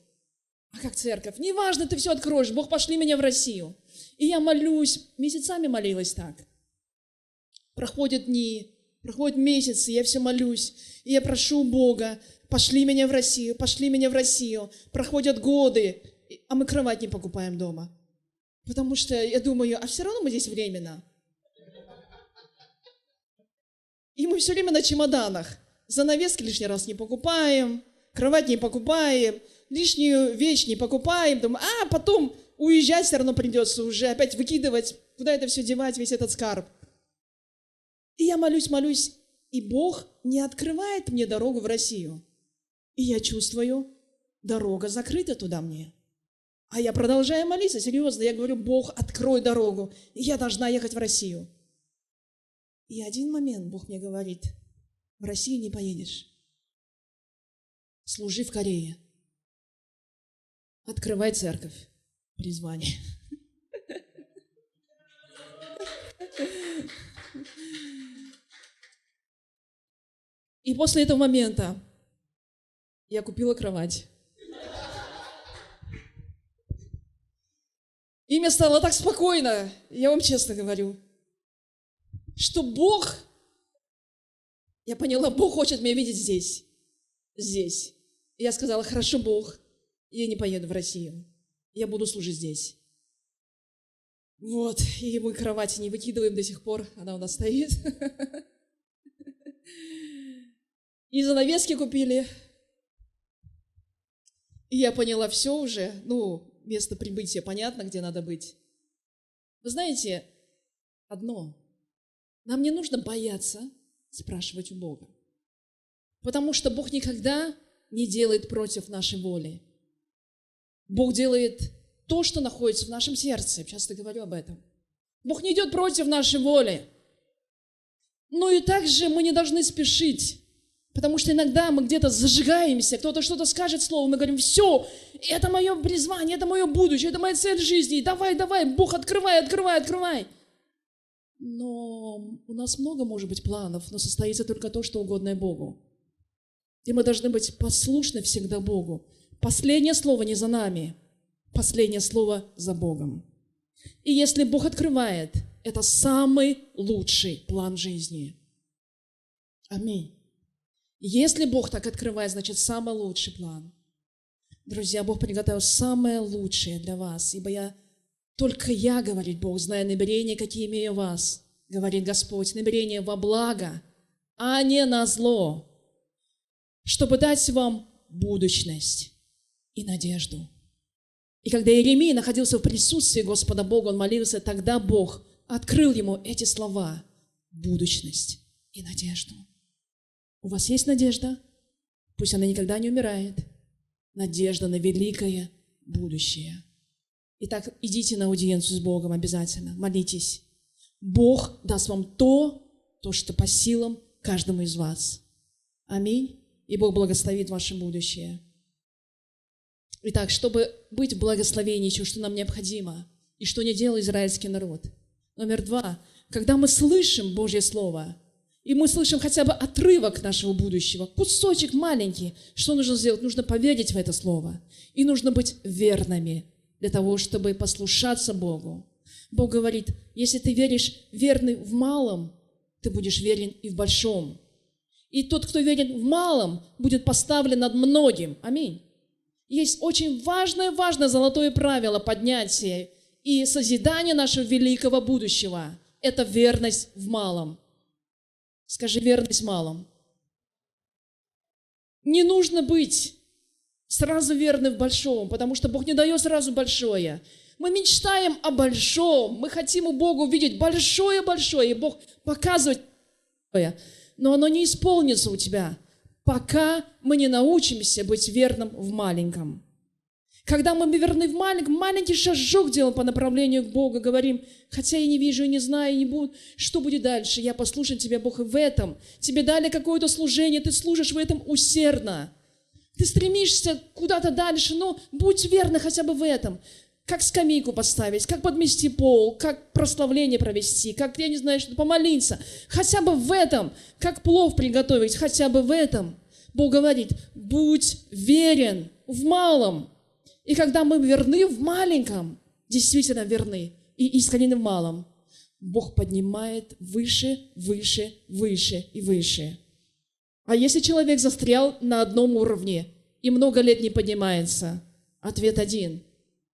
А как церковь? Неважно, ты все откроешь. Бог, пошли меня в Россию. И я молюсь, месяцами молилась так. Проходят дни, проходят месяцы, я все молюсь. И я прошу Бога, пошли меня в Россию, пошли меня в Россию. Проходят годы, а мы кровать не покупаем дома. Потому что я думаю, а все равно мы здесь временно. И мы все время на чемоданах. Занавески лишний раз не покупаем, кровать не покупаем, лишнюю вещь не покупаем. Думаю, а потом уезжать все равно придется уже, опять выкидывать, куда это все девать, весь этот скарб. И я молюсь, молюсь, и Бог не открывает мне дорогу в Россию. И я чувствую, дорога закрыта туда мне. А я продолжаю молиться, серьезно. Я говорю, Бог, открой дорогу. Я должна ехать в Россию. И один момент Бог мне говорит, в Россию не поедешь. Служи в Корее. Открывай церковь призвание. И после этого момента я купила кровать. И мне стало так спокойно, я вам честно говорю, что Бог, я поняла, Бог хочет меня видеть здесь, здесь. И я сказала, хорошо, Бог, я не поеду в Россию я буду служить здесь. Вот, и мы кровати не выкидываем до сих пор, она у нас стоит. И занавески купили. И я поняла все уже, ну, место прибытия понятно, где надо быть. Вы знаете, одно, нам не нужно бояться спрашивать у Бога. Потому что Бог никогда не делает против нашей воли. Бог делает то, что находится в нашем сердце. Я часто говорю об этом. Бог не идет против нашей воли. Но и также мы не должны спешить Потому что иногда мы где-то зажигаемся, кто-то что-то скажет слово, мы говорим, все, это мое призвание, это мое будущее, это моя цель жизни, давай, давай, Бог, открывай, открывай, открывай. Но у нас много, может быть, планов, но состоится только то, что угодно Богу. И мы должны быть послушны всегда Богу. Последнее слово не за нами, последнее слово за Богом. И если Бог открывает, это самый лучший план жизни. Аминь. Если Бог так открывает, значит, самый лучший план. Друзья, Бог приготовил самое лучшее для вас, ибо я, только я, говорит Бог, знаю намерения, какие имею вас, говорит Господь, намерения во благо, а не на зло, чтобы дать вам будущность и надежду. И когда Иеремия находился в присутствии Господа Бога, он молился, тогда Бог открыл ему эти слова – будущность и надежду. У вас есть надежда? Пусть она никогда не умирает. Надежда на великое будущее. Итак, идите на аудиенцию с Богом обязательно, молитесь. Бог даст вам то, то, что по силам каждому из вас. Аминь. И Бог благословит ваше будущее. Итак, чтобы быть в благословении, что нам необходимо, и что не делал израильский народ. Номер два. Когда мы слышим Божье Слово, и мы слышим хотя бы отрывок нашего будущего, кусочек маленький, что нужно сделать? Нужно поверить в это Слово. И нужно быть верными для того, чтобы послушаться Богу. Бог говорит, если ты веришь верный в малом, ты будешь верен и в большом. И тот, кто верен в малом, будет поставлен над многим. Аминь. Есть очень важное, важное золотое правило поднятия и созидания нашего великого будущего. Это верность в малом. Скажи верность малом. Не нужно быть сразу верным в большом, потому что Бог не дает сразу большое. Мы мечтаем о большом, мы хотим у Бога увидеть большое-большое, и Бог показывает, но оно не исполнится у тебя, пока мы не научимся быть верным в маленьком. Когда мы верны в маленьком, маленький шажок делаем по направлению к Богу, говорим, хотя я не вижу и не знаю, и не буду, что будет дальше? Я послушаю Тебя, Бог, и в этом. Тебе дали какое-то служение, ты служишь в этом усердно. Ты стремишься куда-то дальше, но будь верный хотя бы в этом как скамейку поставить, как подмести пол, как прославление провести, как, я не знаю, что помолиться. Хотя бы в этом, как плов приготовить, хотя бы в этом. Бог говорит, будь верен в малом. И когда мы верны в маленьком, действительно верны и искренне в малом, Бог поднимает выше, выше, выше и выше. А если человек застрял на одном уровне и много лет не поднимается, ответ один –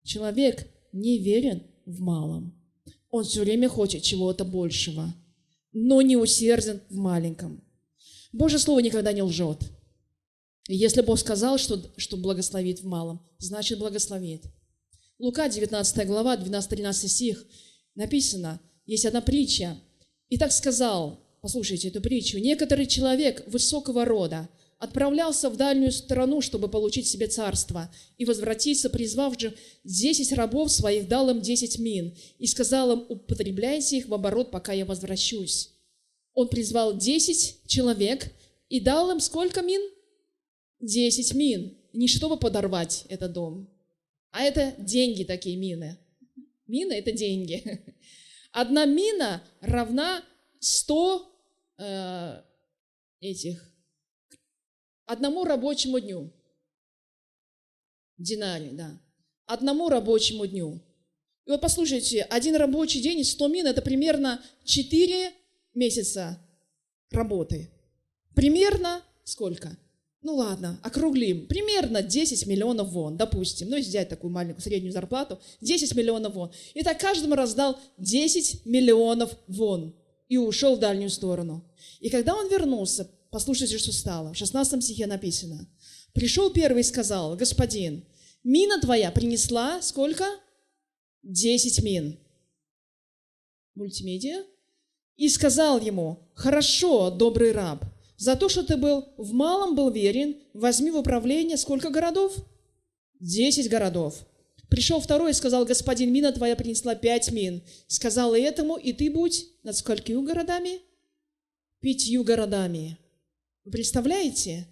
Человек не верен в малом. Он все время хочет чего-то большего, но не усерден в маленьком. Божье Слово никогда не лжет. Если Бог сказал, что, что благословит в малом, значит благословит. Лука, 19 глава, 12-13 стих, написано, есть одна притча. И так сказал, послушайте эту притчу, некоторый человек высокого рода – отправлялся в дальнюю страну, чтобы получить себе царство, и возвратиться, призвав же десять рабов своих, дал им десять мин, и сказал им, употребляйте их в оборот, пока я возвращусь. Он призвал десять человек и дал им сколько мин? Десять мин. Не чтобы подорвать этот дом, а это деньги такие мины. Мины – это деньги. Одна мина равна 100 э, этих одному рабочему дню. Динари, да. Одному рабочему дню. И вот послушайте, один рабочий день, 100 мин, это примерно 4 месяца работы. Примерно сколько? Ну ладно, округлим. Примерно 10 миллионов вон, допустим. Ну, если взять такую маленькую среднюю зарплату, 10 миллионов вон. И так каждому раздал 10 миллионов вон и ушел в дальнюю сторону. И когда он вернулся, Послушайте, что стало. В 16 стихе написано. Пришел первый и сказал, господин, мина твоя принесла сколько? Десять мин. Мультимедиа. И сказал ему, хорошо, добрый раб, за то, что ты был в малом был верен, возьми в управление сколько городов? Десять городов. Пришел второй и сказал, господин, мина твоя принесла пять мин. Сказал и этому, и ты будь над сколькими городами? Пятью городами. Вы представляете?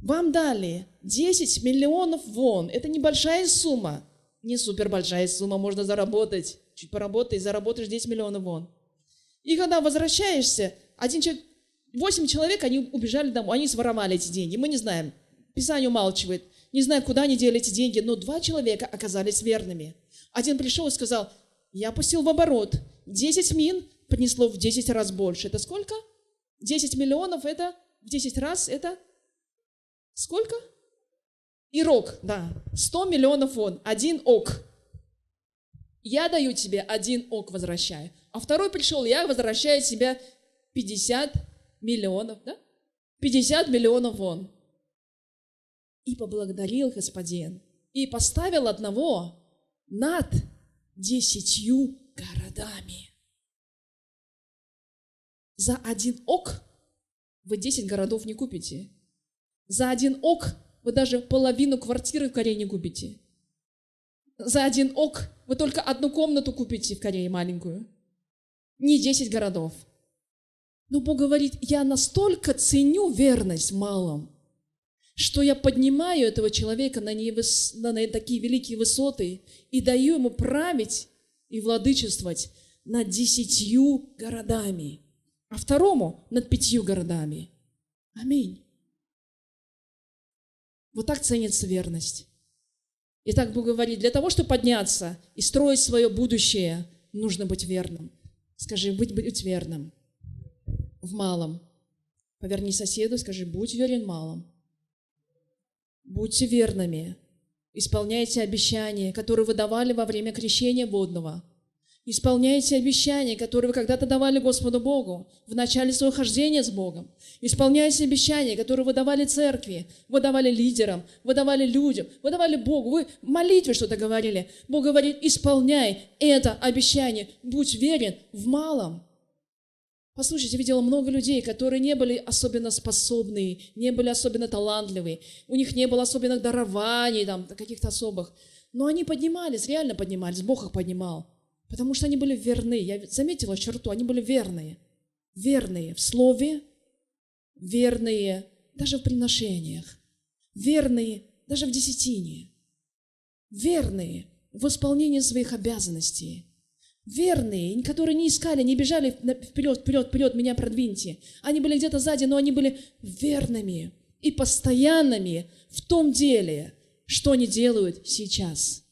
Вам дали 10 миллионов вон. Это небольшая сумма. Не супер большая сумма, можно заработать. Чуть поработай, заработаешь 10 миллионов вон. И когда возвращаешься, один человек, 8 человек, они убежали домой, они своровали эти деньги. Мы не знаем. Писание умалчивает. Не знаю, куда они дели эти деньги, но два человека оказались верными. Один пришел и сказал, я пустил в оборот 10 мин, принесло в 10 раз больше. Это сколько? 10 миллионов это в 10 раз это сколько? Ирок, да. 100 миллионов вон, один ок. Я даю тебе один ок, возвращаю. А второй пришел, я возвращаю тебе 50 миллионов, да? 50 миллионов вон. И поблагодарил господин. И поставил одного над десятью городами. За один ок вы 10 городов не купите. За один ок вы даже половину квартиры в Корее не купите. За один ок вы только одну комнату купите в Корее маленькую. Не 10 городов. Но Бог говорит, я настолько ценю верность в малом, что я поднимаю этого человека на, невыс... на такие великие высоты и даю ему править и владычествовать над десятью городами, а второму над пятью городами. Аминь. Вот так ценится верность. Итак, Бог говорит, для того, чтобы подняться и строить свое будущее, нужно быть верным. Скажи, быть, быть верным в малом. Поверни соседу, скажи, будь верен малом. Будьте верными. Исполняйте обещания, которые вы давали во время крещения водного – Исполняйте обещания, которые вы когда-то давали Господу Богу в начале своего хождения с Богом. Исполняйте обещания, которые вы давали церкви, вы давали лидерам, вы давали людям, вы давали Богу, вы в молитве что-то говорили. Бог говорит, исполняй это обещание, будь верен в малом. Послушайте, видела много людей, которые не были особенно способны, не были особенно талантливые, у них не было особенных дарований, там, каких-то особых. Но они поднимались, реально поднимались, Бог их поднимал. Потому что они были верны. Я заметила черту, они были верные. Верные в слове, верные даже в приношениях, верные даже в десятине, верные в исполнении своих обязанностей, верные, которые не искали, не бежали вперед, вперед, вперед, меня продвиньте. Они были где-то сзади, но они были верными и постоянными в том деле, что они делают сейчас.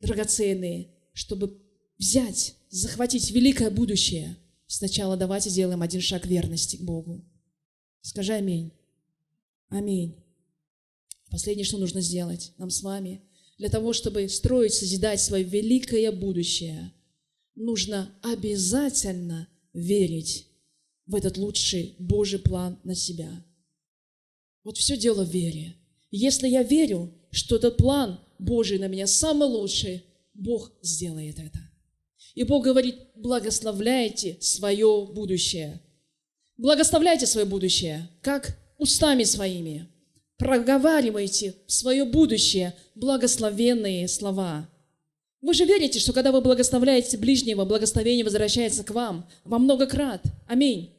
Драгоценные, чтобы взять, захватить великое будущее, сначала давайте сделаем один шаг верности к Богу. Скажи аминь. Аминь. Последнее, что нужно сделать нам с вами, для того, чтобы строить, созидать свое великое будущее, нужно обязательно верить в этот лучший Божий план на себя. Вот все дело в вере. Если я верю, что этот план Божий на меня самый лучший, Бог сделает это. И Бог говорит, благословляйте свое будущее. Благословляйте свое будущее. Как? Устами своими. Проговаривайте свое будущее благословенные слова. Вы же верите, что когда вы благословляете ближнего, благословение возвращается к вам во много крат. Аминь.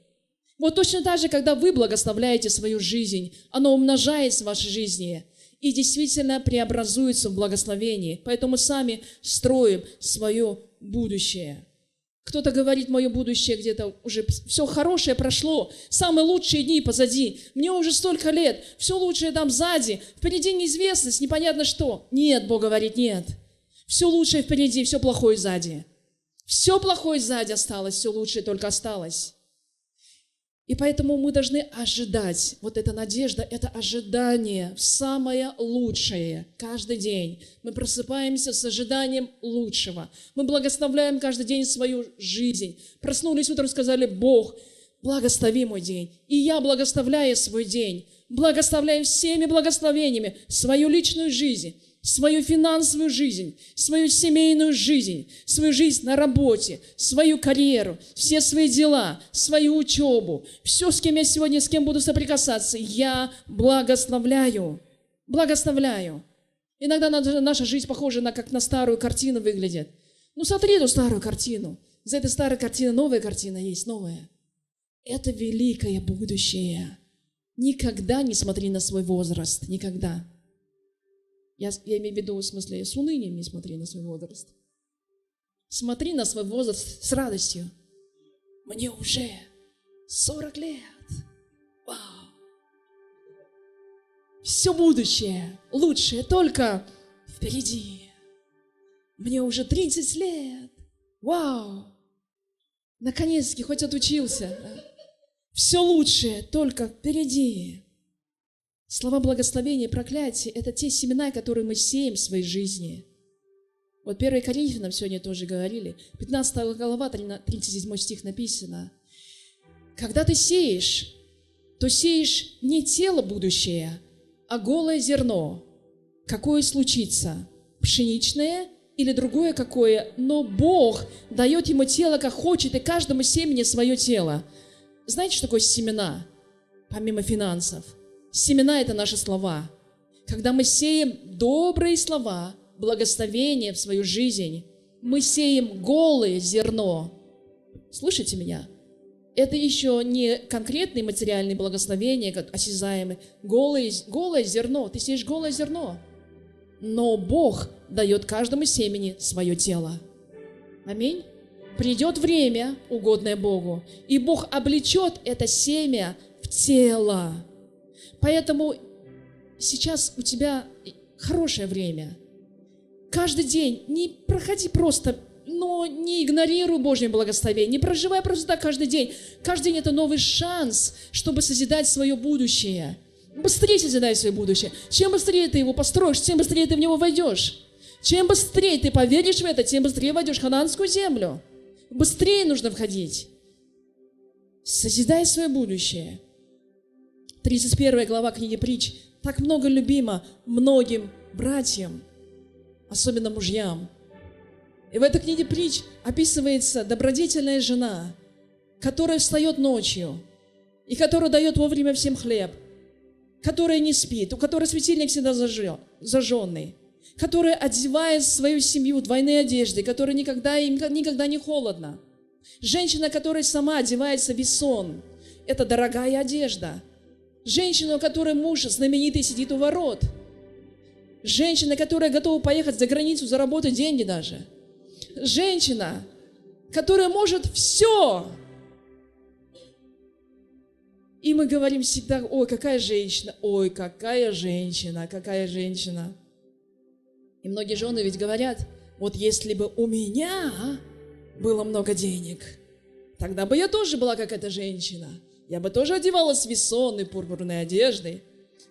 Вот точно так же, когда вы благословляете свою жизнь, оно умножается в вашей жизни и действительно преобразуется в благословении. Поэтому мы сами строим свое будущее. Кто-то говорит, мое будущее где-то уже все хорошее прошло, самые лучшие дни позади, мне уже столько лет, все лучшее там сзади, впереди неизвестность, непонятно что. Нет, Бог говорит, нет. Все лучшее впереди, все плохое сзади. Все плохое сзади осталось, все лучшее только осталось. И поэтому мы должны ожидать. Вот эта надежда, это ожидание самое лучшее каждый день. Мы просыпаемся с ожиданием лучшего. Мы благословляем каждый день свою жизнь. Проснулись утром, сказали, Бог, благослови мой день. И я благословляю свой день. Благословляю всеми благословениями свою личную жизнь свою финансовую жизнь, свою семейную жизнь, свою жизнь на работе, свою карьеру, все свои дела, свою учебу, все, с кем я сегодня, с кем буду соприкасаться, я благословляю, благословляю. Иногда наша жизнь похожа на как на старую картину выглядит. Ну, смотри эту старую картину. За этой старой картиной новая картина есть, новая. Это великое будущее. Никогда не смотри на свой возраст. Никогда. Я, я имею в виду, в смысле, с унынием не смотри на свой возраст. Смотри на свой возраст с радостью. Мне уже 40 лет. Вау. Все будущее, лучшее только впереди. Мне уже 30 лет. Вау. Наконец-таки хоть отучился. Все лучшее только впереди. Слова благословения и проклятия – это те семена, которые мы сеем в своей жизни. Вот 1 Коринфянам сегодня тоже говорили, 15 глава, 37 стих написано. Когда ты сеешь, то сеешь не тело будущее, а голое зерно. Какое случится? Пшеничное или другое какое? Но Бог дает ему тело, как хочет, и каждому семени свое тело. Знаете, что такое семена? Помимо финансов. Семена – это наши слова. Когда мы сеем добрые слова, благословение в свою жизнь, мы сеем голое зерно. Слышите меня? Это еще не конкретные материальные благословения, как осязаемые. Голое, голое зерно. Ты сеешь голое зерно. Но Бог дает каждому семени свое тело. Аминь. Придет время, угодное Богу, и Бог облечет это семя в тело. Поэтому сейчас у тебя хорошее время – Каждый день не проходи просто, но не игнорируй Божье благословение, не проживай просто так каждый день. Каждый день это новый шанс, чтобы созидать свое будущее. Быстрее созидай свое будущее. Чем быстрее ты его построишь, тем быстрее ты в него войдешь. Чем быстрее ты поверишь в это, тем быстрее войдешь в хананскую землю. Быстрее нужно входить. Созидай свое будущее. 31 глава книги притч так много любима многим братьям – особенно мужьям. И в этой книге притч описывается добродетельная жена, которая встает ночью и которая дает вовремя всем хлеб, которая не спит, у которой светильник всегда зажженный, которая одевает свою семью двойные одежды, которая никогда, им никогда не холодно. Женщина, которая сама одевается в сон, это дорогая одежда. Женщина, у которой муж знаменитый сидит у ворот – Женщина, которая готова поехать за границу, заработать деньги даже. Женщина, которая может все. И мы говорим всегда, ой, какая женщина, ой, какая женщина, какая женщина. И многие жены ведь говорят, вот если бы у меня было много денег, тогда бы я тоже была как эта женщина. Я бы тоже одевалась весонной пурпурной одежды.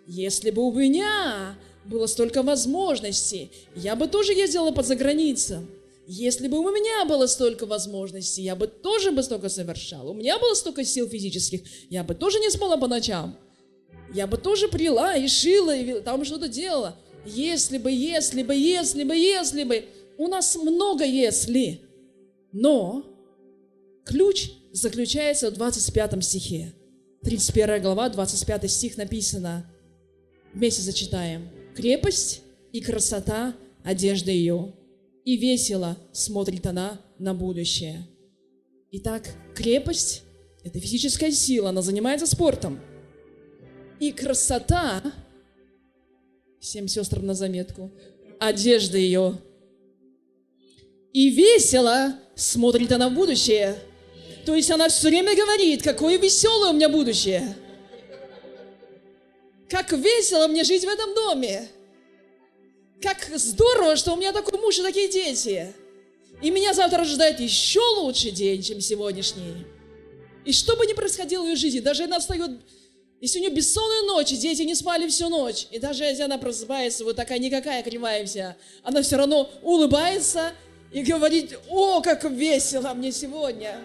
Если бы у меня было столько возможностей. Я бы тоже ездила по заграницам. Если бы у меня было столько возможностей, я бы тоже бы столько совершала. У меня было столько сил физических, я бы тоже не спала по ночам. Я бы тоже прила и шила, и там что-то делала. Если бы, если бы, если бы, если бы. У нас много если. Но ключ заключается в 25 стихе. 31 глава, 25 стих написано. Вместе зачитаем крепость и красота одежда ее, и весело смотрит она на будущее. Итак, крепость – это физическая сила, она занимается спортом. И красота, всем сестрам на заметку, одежда ее. И весело смотрит она в будущее. То есть она все время говорит, какое веселое у меня будущее – как весело мне жить в этом доме. Как здорово, что у меня такой муж и такие дети. И меня завтра ожидает еще лучший день, чем сегодняшний. И что бы ни происходило в ее жизни, даже она встает, если у нее бессонная ночь, дети не спали всю ночь, и даже если она просыпается, вот такая никакая кривая вся, она все равно улыбается и говорит, о, как весело мне сегодня.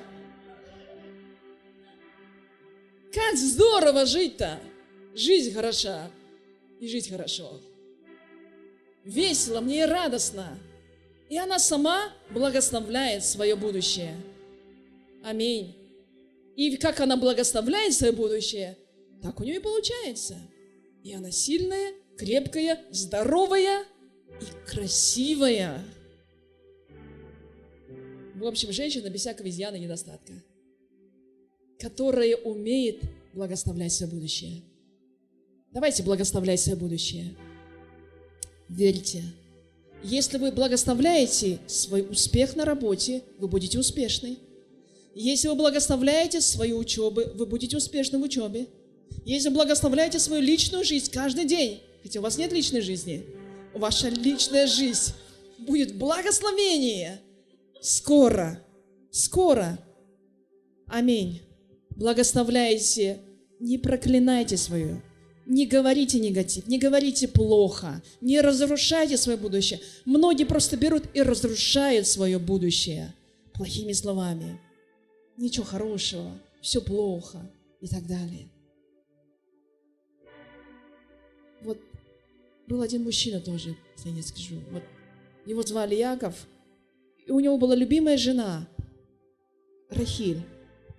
Как здорово жить-то! Жизнь хороша, и жить хорошо. Весело, мне и радостно. И она сама благословляет свое будущее. Аминь. И как она благословляет свое будущее, так у нее и получается. И она сильная, крепкая, здоровая и красивая. В общем, женщина без всякого изъяна и недостатка, которая умеет благословлять свое будущее. Давайте благословлять свое будущее. Верьте. Если вы благословляете свой успех на работе, вы будете успешны. Если вы благословляете свою учебу, вы будете успешны в учебе. Если вы благословляете свою личную жизнь каждый день, хотя у вас нет личной жизни, ваша личная жизнь будет благословение. Скоро, скоро. Аминь. Благословляйте, не проклинайте свою не говорите негатив, не говорите плохо, не разрушайте свое будущее. Многие просто берут и разрушают свое будущее плохими словами. Ничего хорошего, все плохо и так далее. Вот был один мужчина тоже, я не скажу. Вот его звали Яков, и у него была любимая жена Рахиль,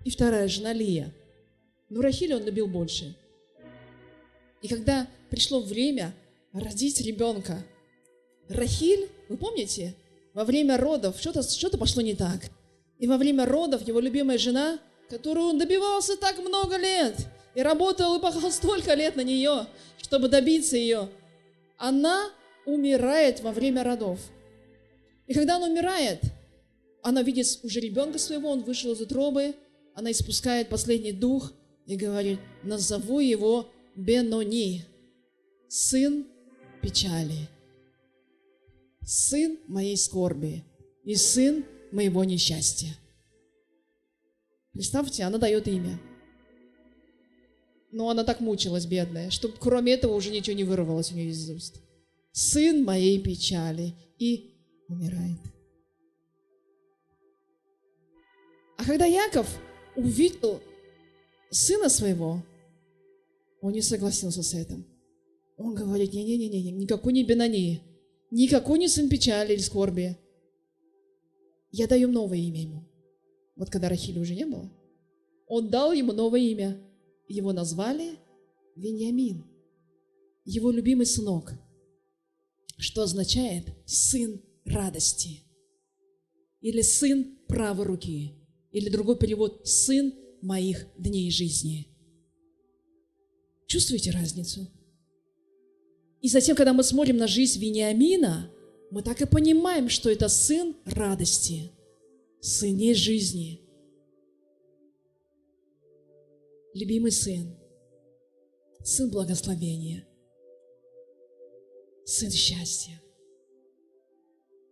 и вторая жена Лия. Но Рахиль он любил больше – и когда пришло время родить ребенка, Рахиль, вы помните, во время родов что-то что пошло не так. И во время родов его любимая жена, которую он добивался так много лет, и работал и пахал столько лет на нее, чтобы добиться ее, она умирает во время родов. И когда она умирает, она видит уже ребенка своего, он вышел из утробы, она испускает последний дух и говорит, назову его Бенони, сын печали, сын моей скорби и сын моего несчастья. Представьте, она дает имя. Но она так мучилась, бедная, что кроме этого уже ничего не вырвалось у нее из уст. Сын моей печали и умирает. А когда Яков увидел сына своего, он не согласился с этим. Он говорит, не-не-не, никакой не Бенани, никакой не сын печали или скорби. Я даю новое имя ему. Вот когда Рахили уже не было, он дал ему новое имя. Его назвали Вениамин, его любимый сынок, что означает сын радости или сын правой руки, или другой перевод сын моих дней жизни – Чувствуете разницу? И затем, когда мы смотрим на жизнь Вениамина, мы так и понимаем, что это сын радости, сыне жизни. Любимый сын, сын благословения, сын счастья.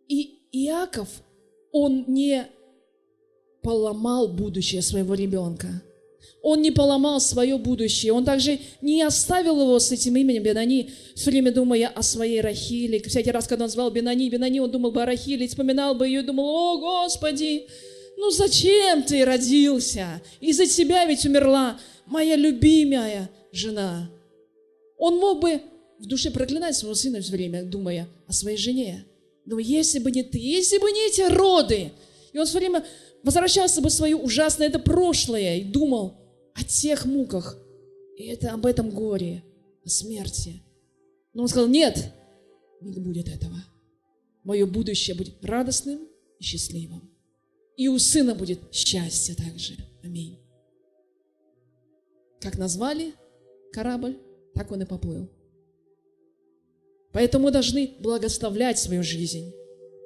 И Иаков, он не поломал будущее своего ребенка – он не поломал свое будущее. Он также не оставил его с этим именем Бенани, все время думая о своей Рахиле. Всякий раз, когда он звал Бенани, Бенани, он думал бы о Рахиле, вспоминал бы ее и думал, о, Господи, ну зачем ты родился? Из-за тебя ведь умерла моя любимая жена. Он мог бы в душе проклинать своего сына все время, думая о своей жене. Но если бы не ты, если бы не эти роды, и он все время возвращался бы в свое ужасное это прошлое и думал, о тех муках, и это об этом горе, о смерти. Но он сказал, нет, не будет этого. Мое будущее будет радостным и счастливым. И у сына будет счастье также. Аминь. Как назвали корабль, так он и поплыл. Поэтому мы должны благословлять свою жизнь.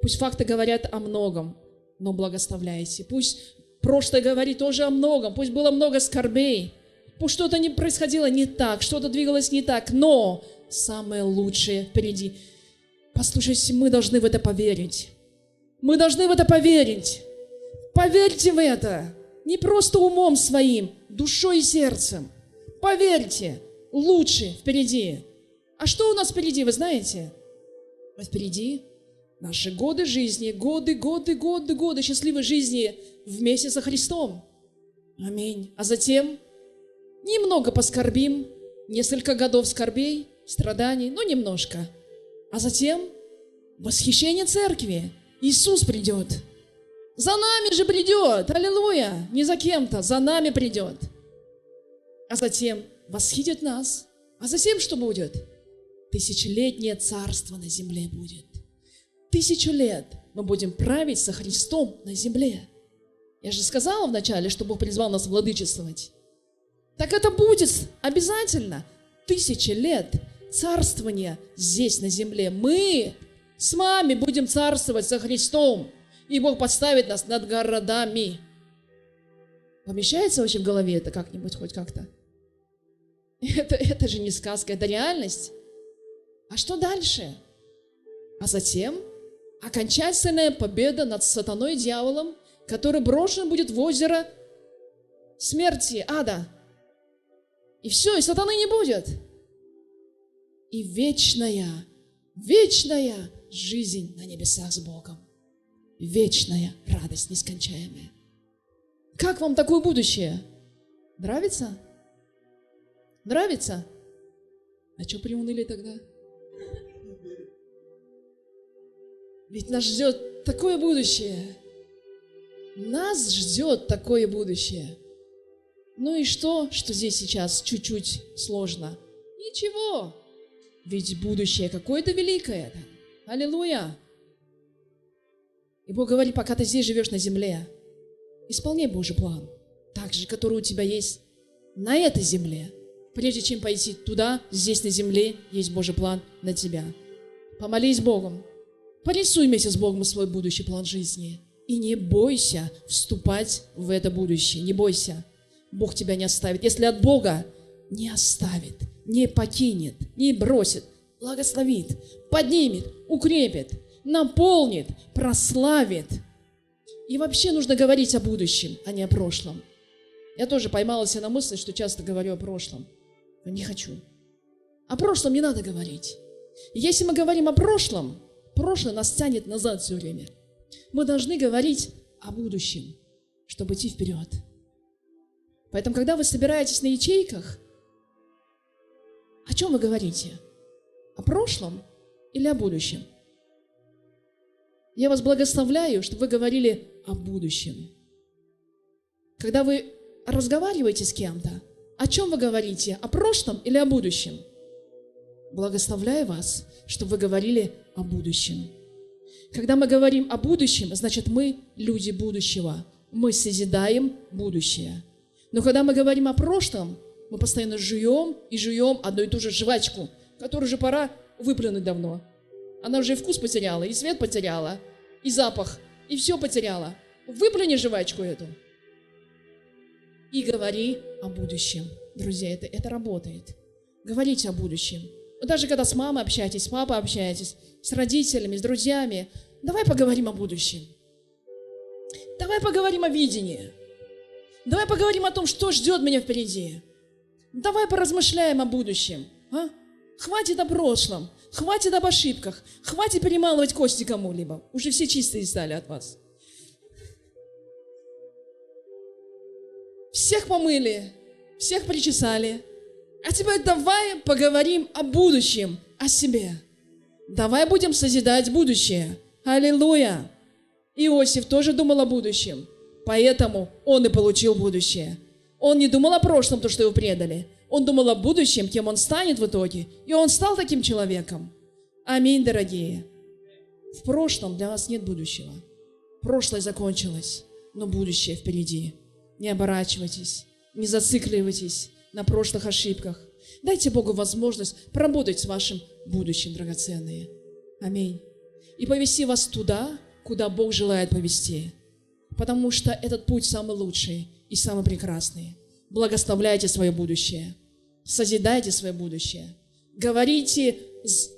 Пусть факты говорят о многом, но благословляйте. Пусть Прошлое говорит тоже о многом. Пусть было много скорбей. Пусть что-то не происходило не так, что-то двигалось не так. Но самое лучшее впереди. Послушайте, мы должны в это поверить. Мы должны в это поверить. Поверьте в это. Не просто умом своим, душой и сердцем. Поверьте, лучше впереди. А что у нас впереди, вы знаете? Впереди наши годы жизни, годы, годы, годы, годы счастливой жизни вместе со Христом. Аминь. А затем немного поскорбим, несколько годов скорбей, страданий, но немножко. А затем восхищение церкви. Иисус придет. За нами же придет. Аллилуйя. Не за кем-то, за нами придет. А затем восхитит нас. А затем что будет? Тысячелетнее царство на земле будет. Тысячу лет мы будем править со Христом на земле. Я же сказала вначале, что Бог призвал нас владычествовать. Так это будет обязательно. тысячи лет царствования здесь на земле. Мы с вами будем царствовать со Христом, и Бог поставит нас над городами. Помещается вообще в голове это как-нибудь хоть как-то? Это, это же не сказка, это реальность. А что дальше? А затем окончательная победа над сатаной и дьяволом, который брошен будет в озеро смерти, ада. И все, и сатаны не будет. И вечная, вечная жизнь на небесах с Богом. Вечная радость нескончаемая. Как вам такое будущее? Нравится? Нравится? А что приуныли тогда? Ведь нас ждет такое будущее. Нас ждет такое будущее. Ну и что, что здесь сейчас чуть-чуть сложно? Ничего. Ведь будущее какое-то великое. Аллилуйя. И Бог говорит, пока ты здесь живешь на земле, исполняй Божий план, так же, который у тебя есть на этой земле. Прежде чем пойти туда, здесь на земле есть Божий план на тебя. Помолись Богом, Порисуй вместе с Богом свой будущий план жизни. И не бойся вступать в это будущее. Не бойся. Бог тебя не оставит. Если от Бога, не оставит, не покинет, не бросит, благословит, поднимет, укрепит, наполнит, прославит. И вообще нужно говорить о будущем, а не о прошлом. Я тоже поймала себя на мысли, что часто говорю о прошлом. Но не хочу. О прошлом не надо говорить. если мы говорим о прошлом, прошлое нас тянет назад все время. Мы должны говорить о будущем, чтобы идти вперед. Поэтому, когда вы собираетесь на ячейках, о чем вы говорите? О прошлом или о будущем? Я вас благословляю, чтобы вы говорили о будущем. Когда вы разговариваете с кем-то, о чем вы говорите? О прошлом или о будущем? Благословляю вас, чтобы вы говорили о будущем. Когда мы говорим о будущем, значит, мы люди будущего. Мы созидаем будущее. Но когда мы говорим о прошлом, мы постоянно жуем и жуем одну и ту же жвачку, которую уже пора выплюнуть давно. Она уже и вкус потеряла, и цвет потеряла, и запах, и все потеряла. Выплюни жвачку эту. И говори о будущем. Друзья, это, это работает. Говорите о будущем. Даже когда с мамой общаетесь, с папой общаетесь, с родителями, с друзьями, давай поговорим о будущем. Давай поговорим о видении. Давай поговорим о том, что ждет меня впереди. Давай поразмышляем о будущем. А? Хватит о прошлом, хватит об ошибках, хватит перемалывать кости кому-либо. Уже все чистые стали от вас. Всех помыли, всех причесали, а теперь давай поговорим о будущем, о себе. Давай будем созидать будущее. Аллилуйя! Иосиф тоже думал о будущем, поэтому он и получил будущее. Он не думал о прошлом, то, что его предали. Он думал о будущем, кем он станет в итоге. И он стал таким человеком. Аминь, дорогие. В прошлом для нас нет будущего. Прошлое закончилось, но будущее впереди. Не оборачивайтесь, не зацикливайтесь, на прошлых ошибках. Дайте Богу возможность поработать с вашим будущим, драгоценные. Аминь. И повести вас туда, куда Бог желает повести. Потому что этот путь самый лучший и самый прекрасный. Благословляйте свое будущее. Созидайте свое будущее. Говорите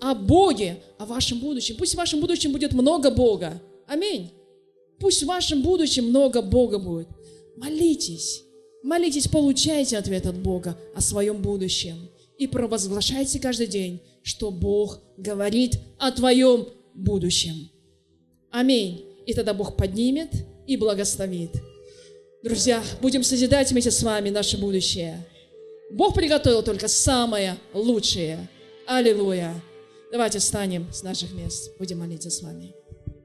о Боге, о вашем будущем. Пусть в вашем будущем будет много Бога. Аминь. Пусть в вашем будущем много Бога будет. Молитесь. Молитесь, получайте ответ от Бога о своем будущем. И провозглашайте каждый день, что Бог говорит о твоем будущем. Аминь. И тогда Бог поднимет и благословит. Друзья, будем созидать вместе с вами наше будущее. Бог приготовил только самое лучшее. Аллилуйя. Давайте встанем с наших мест. Будем молиться с вами.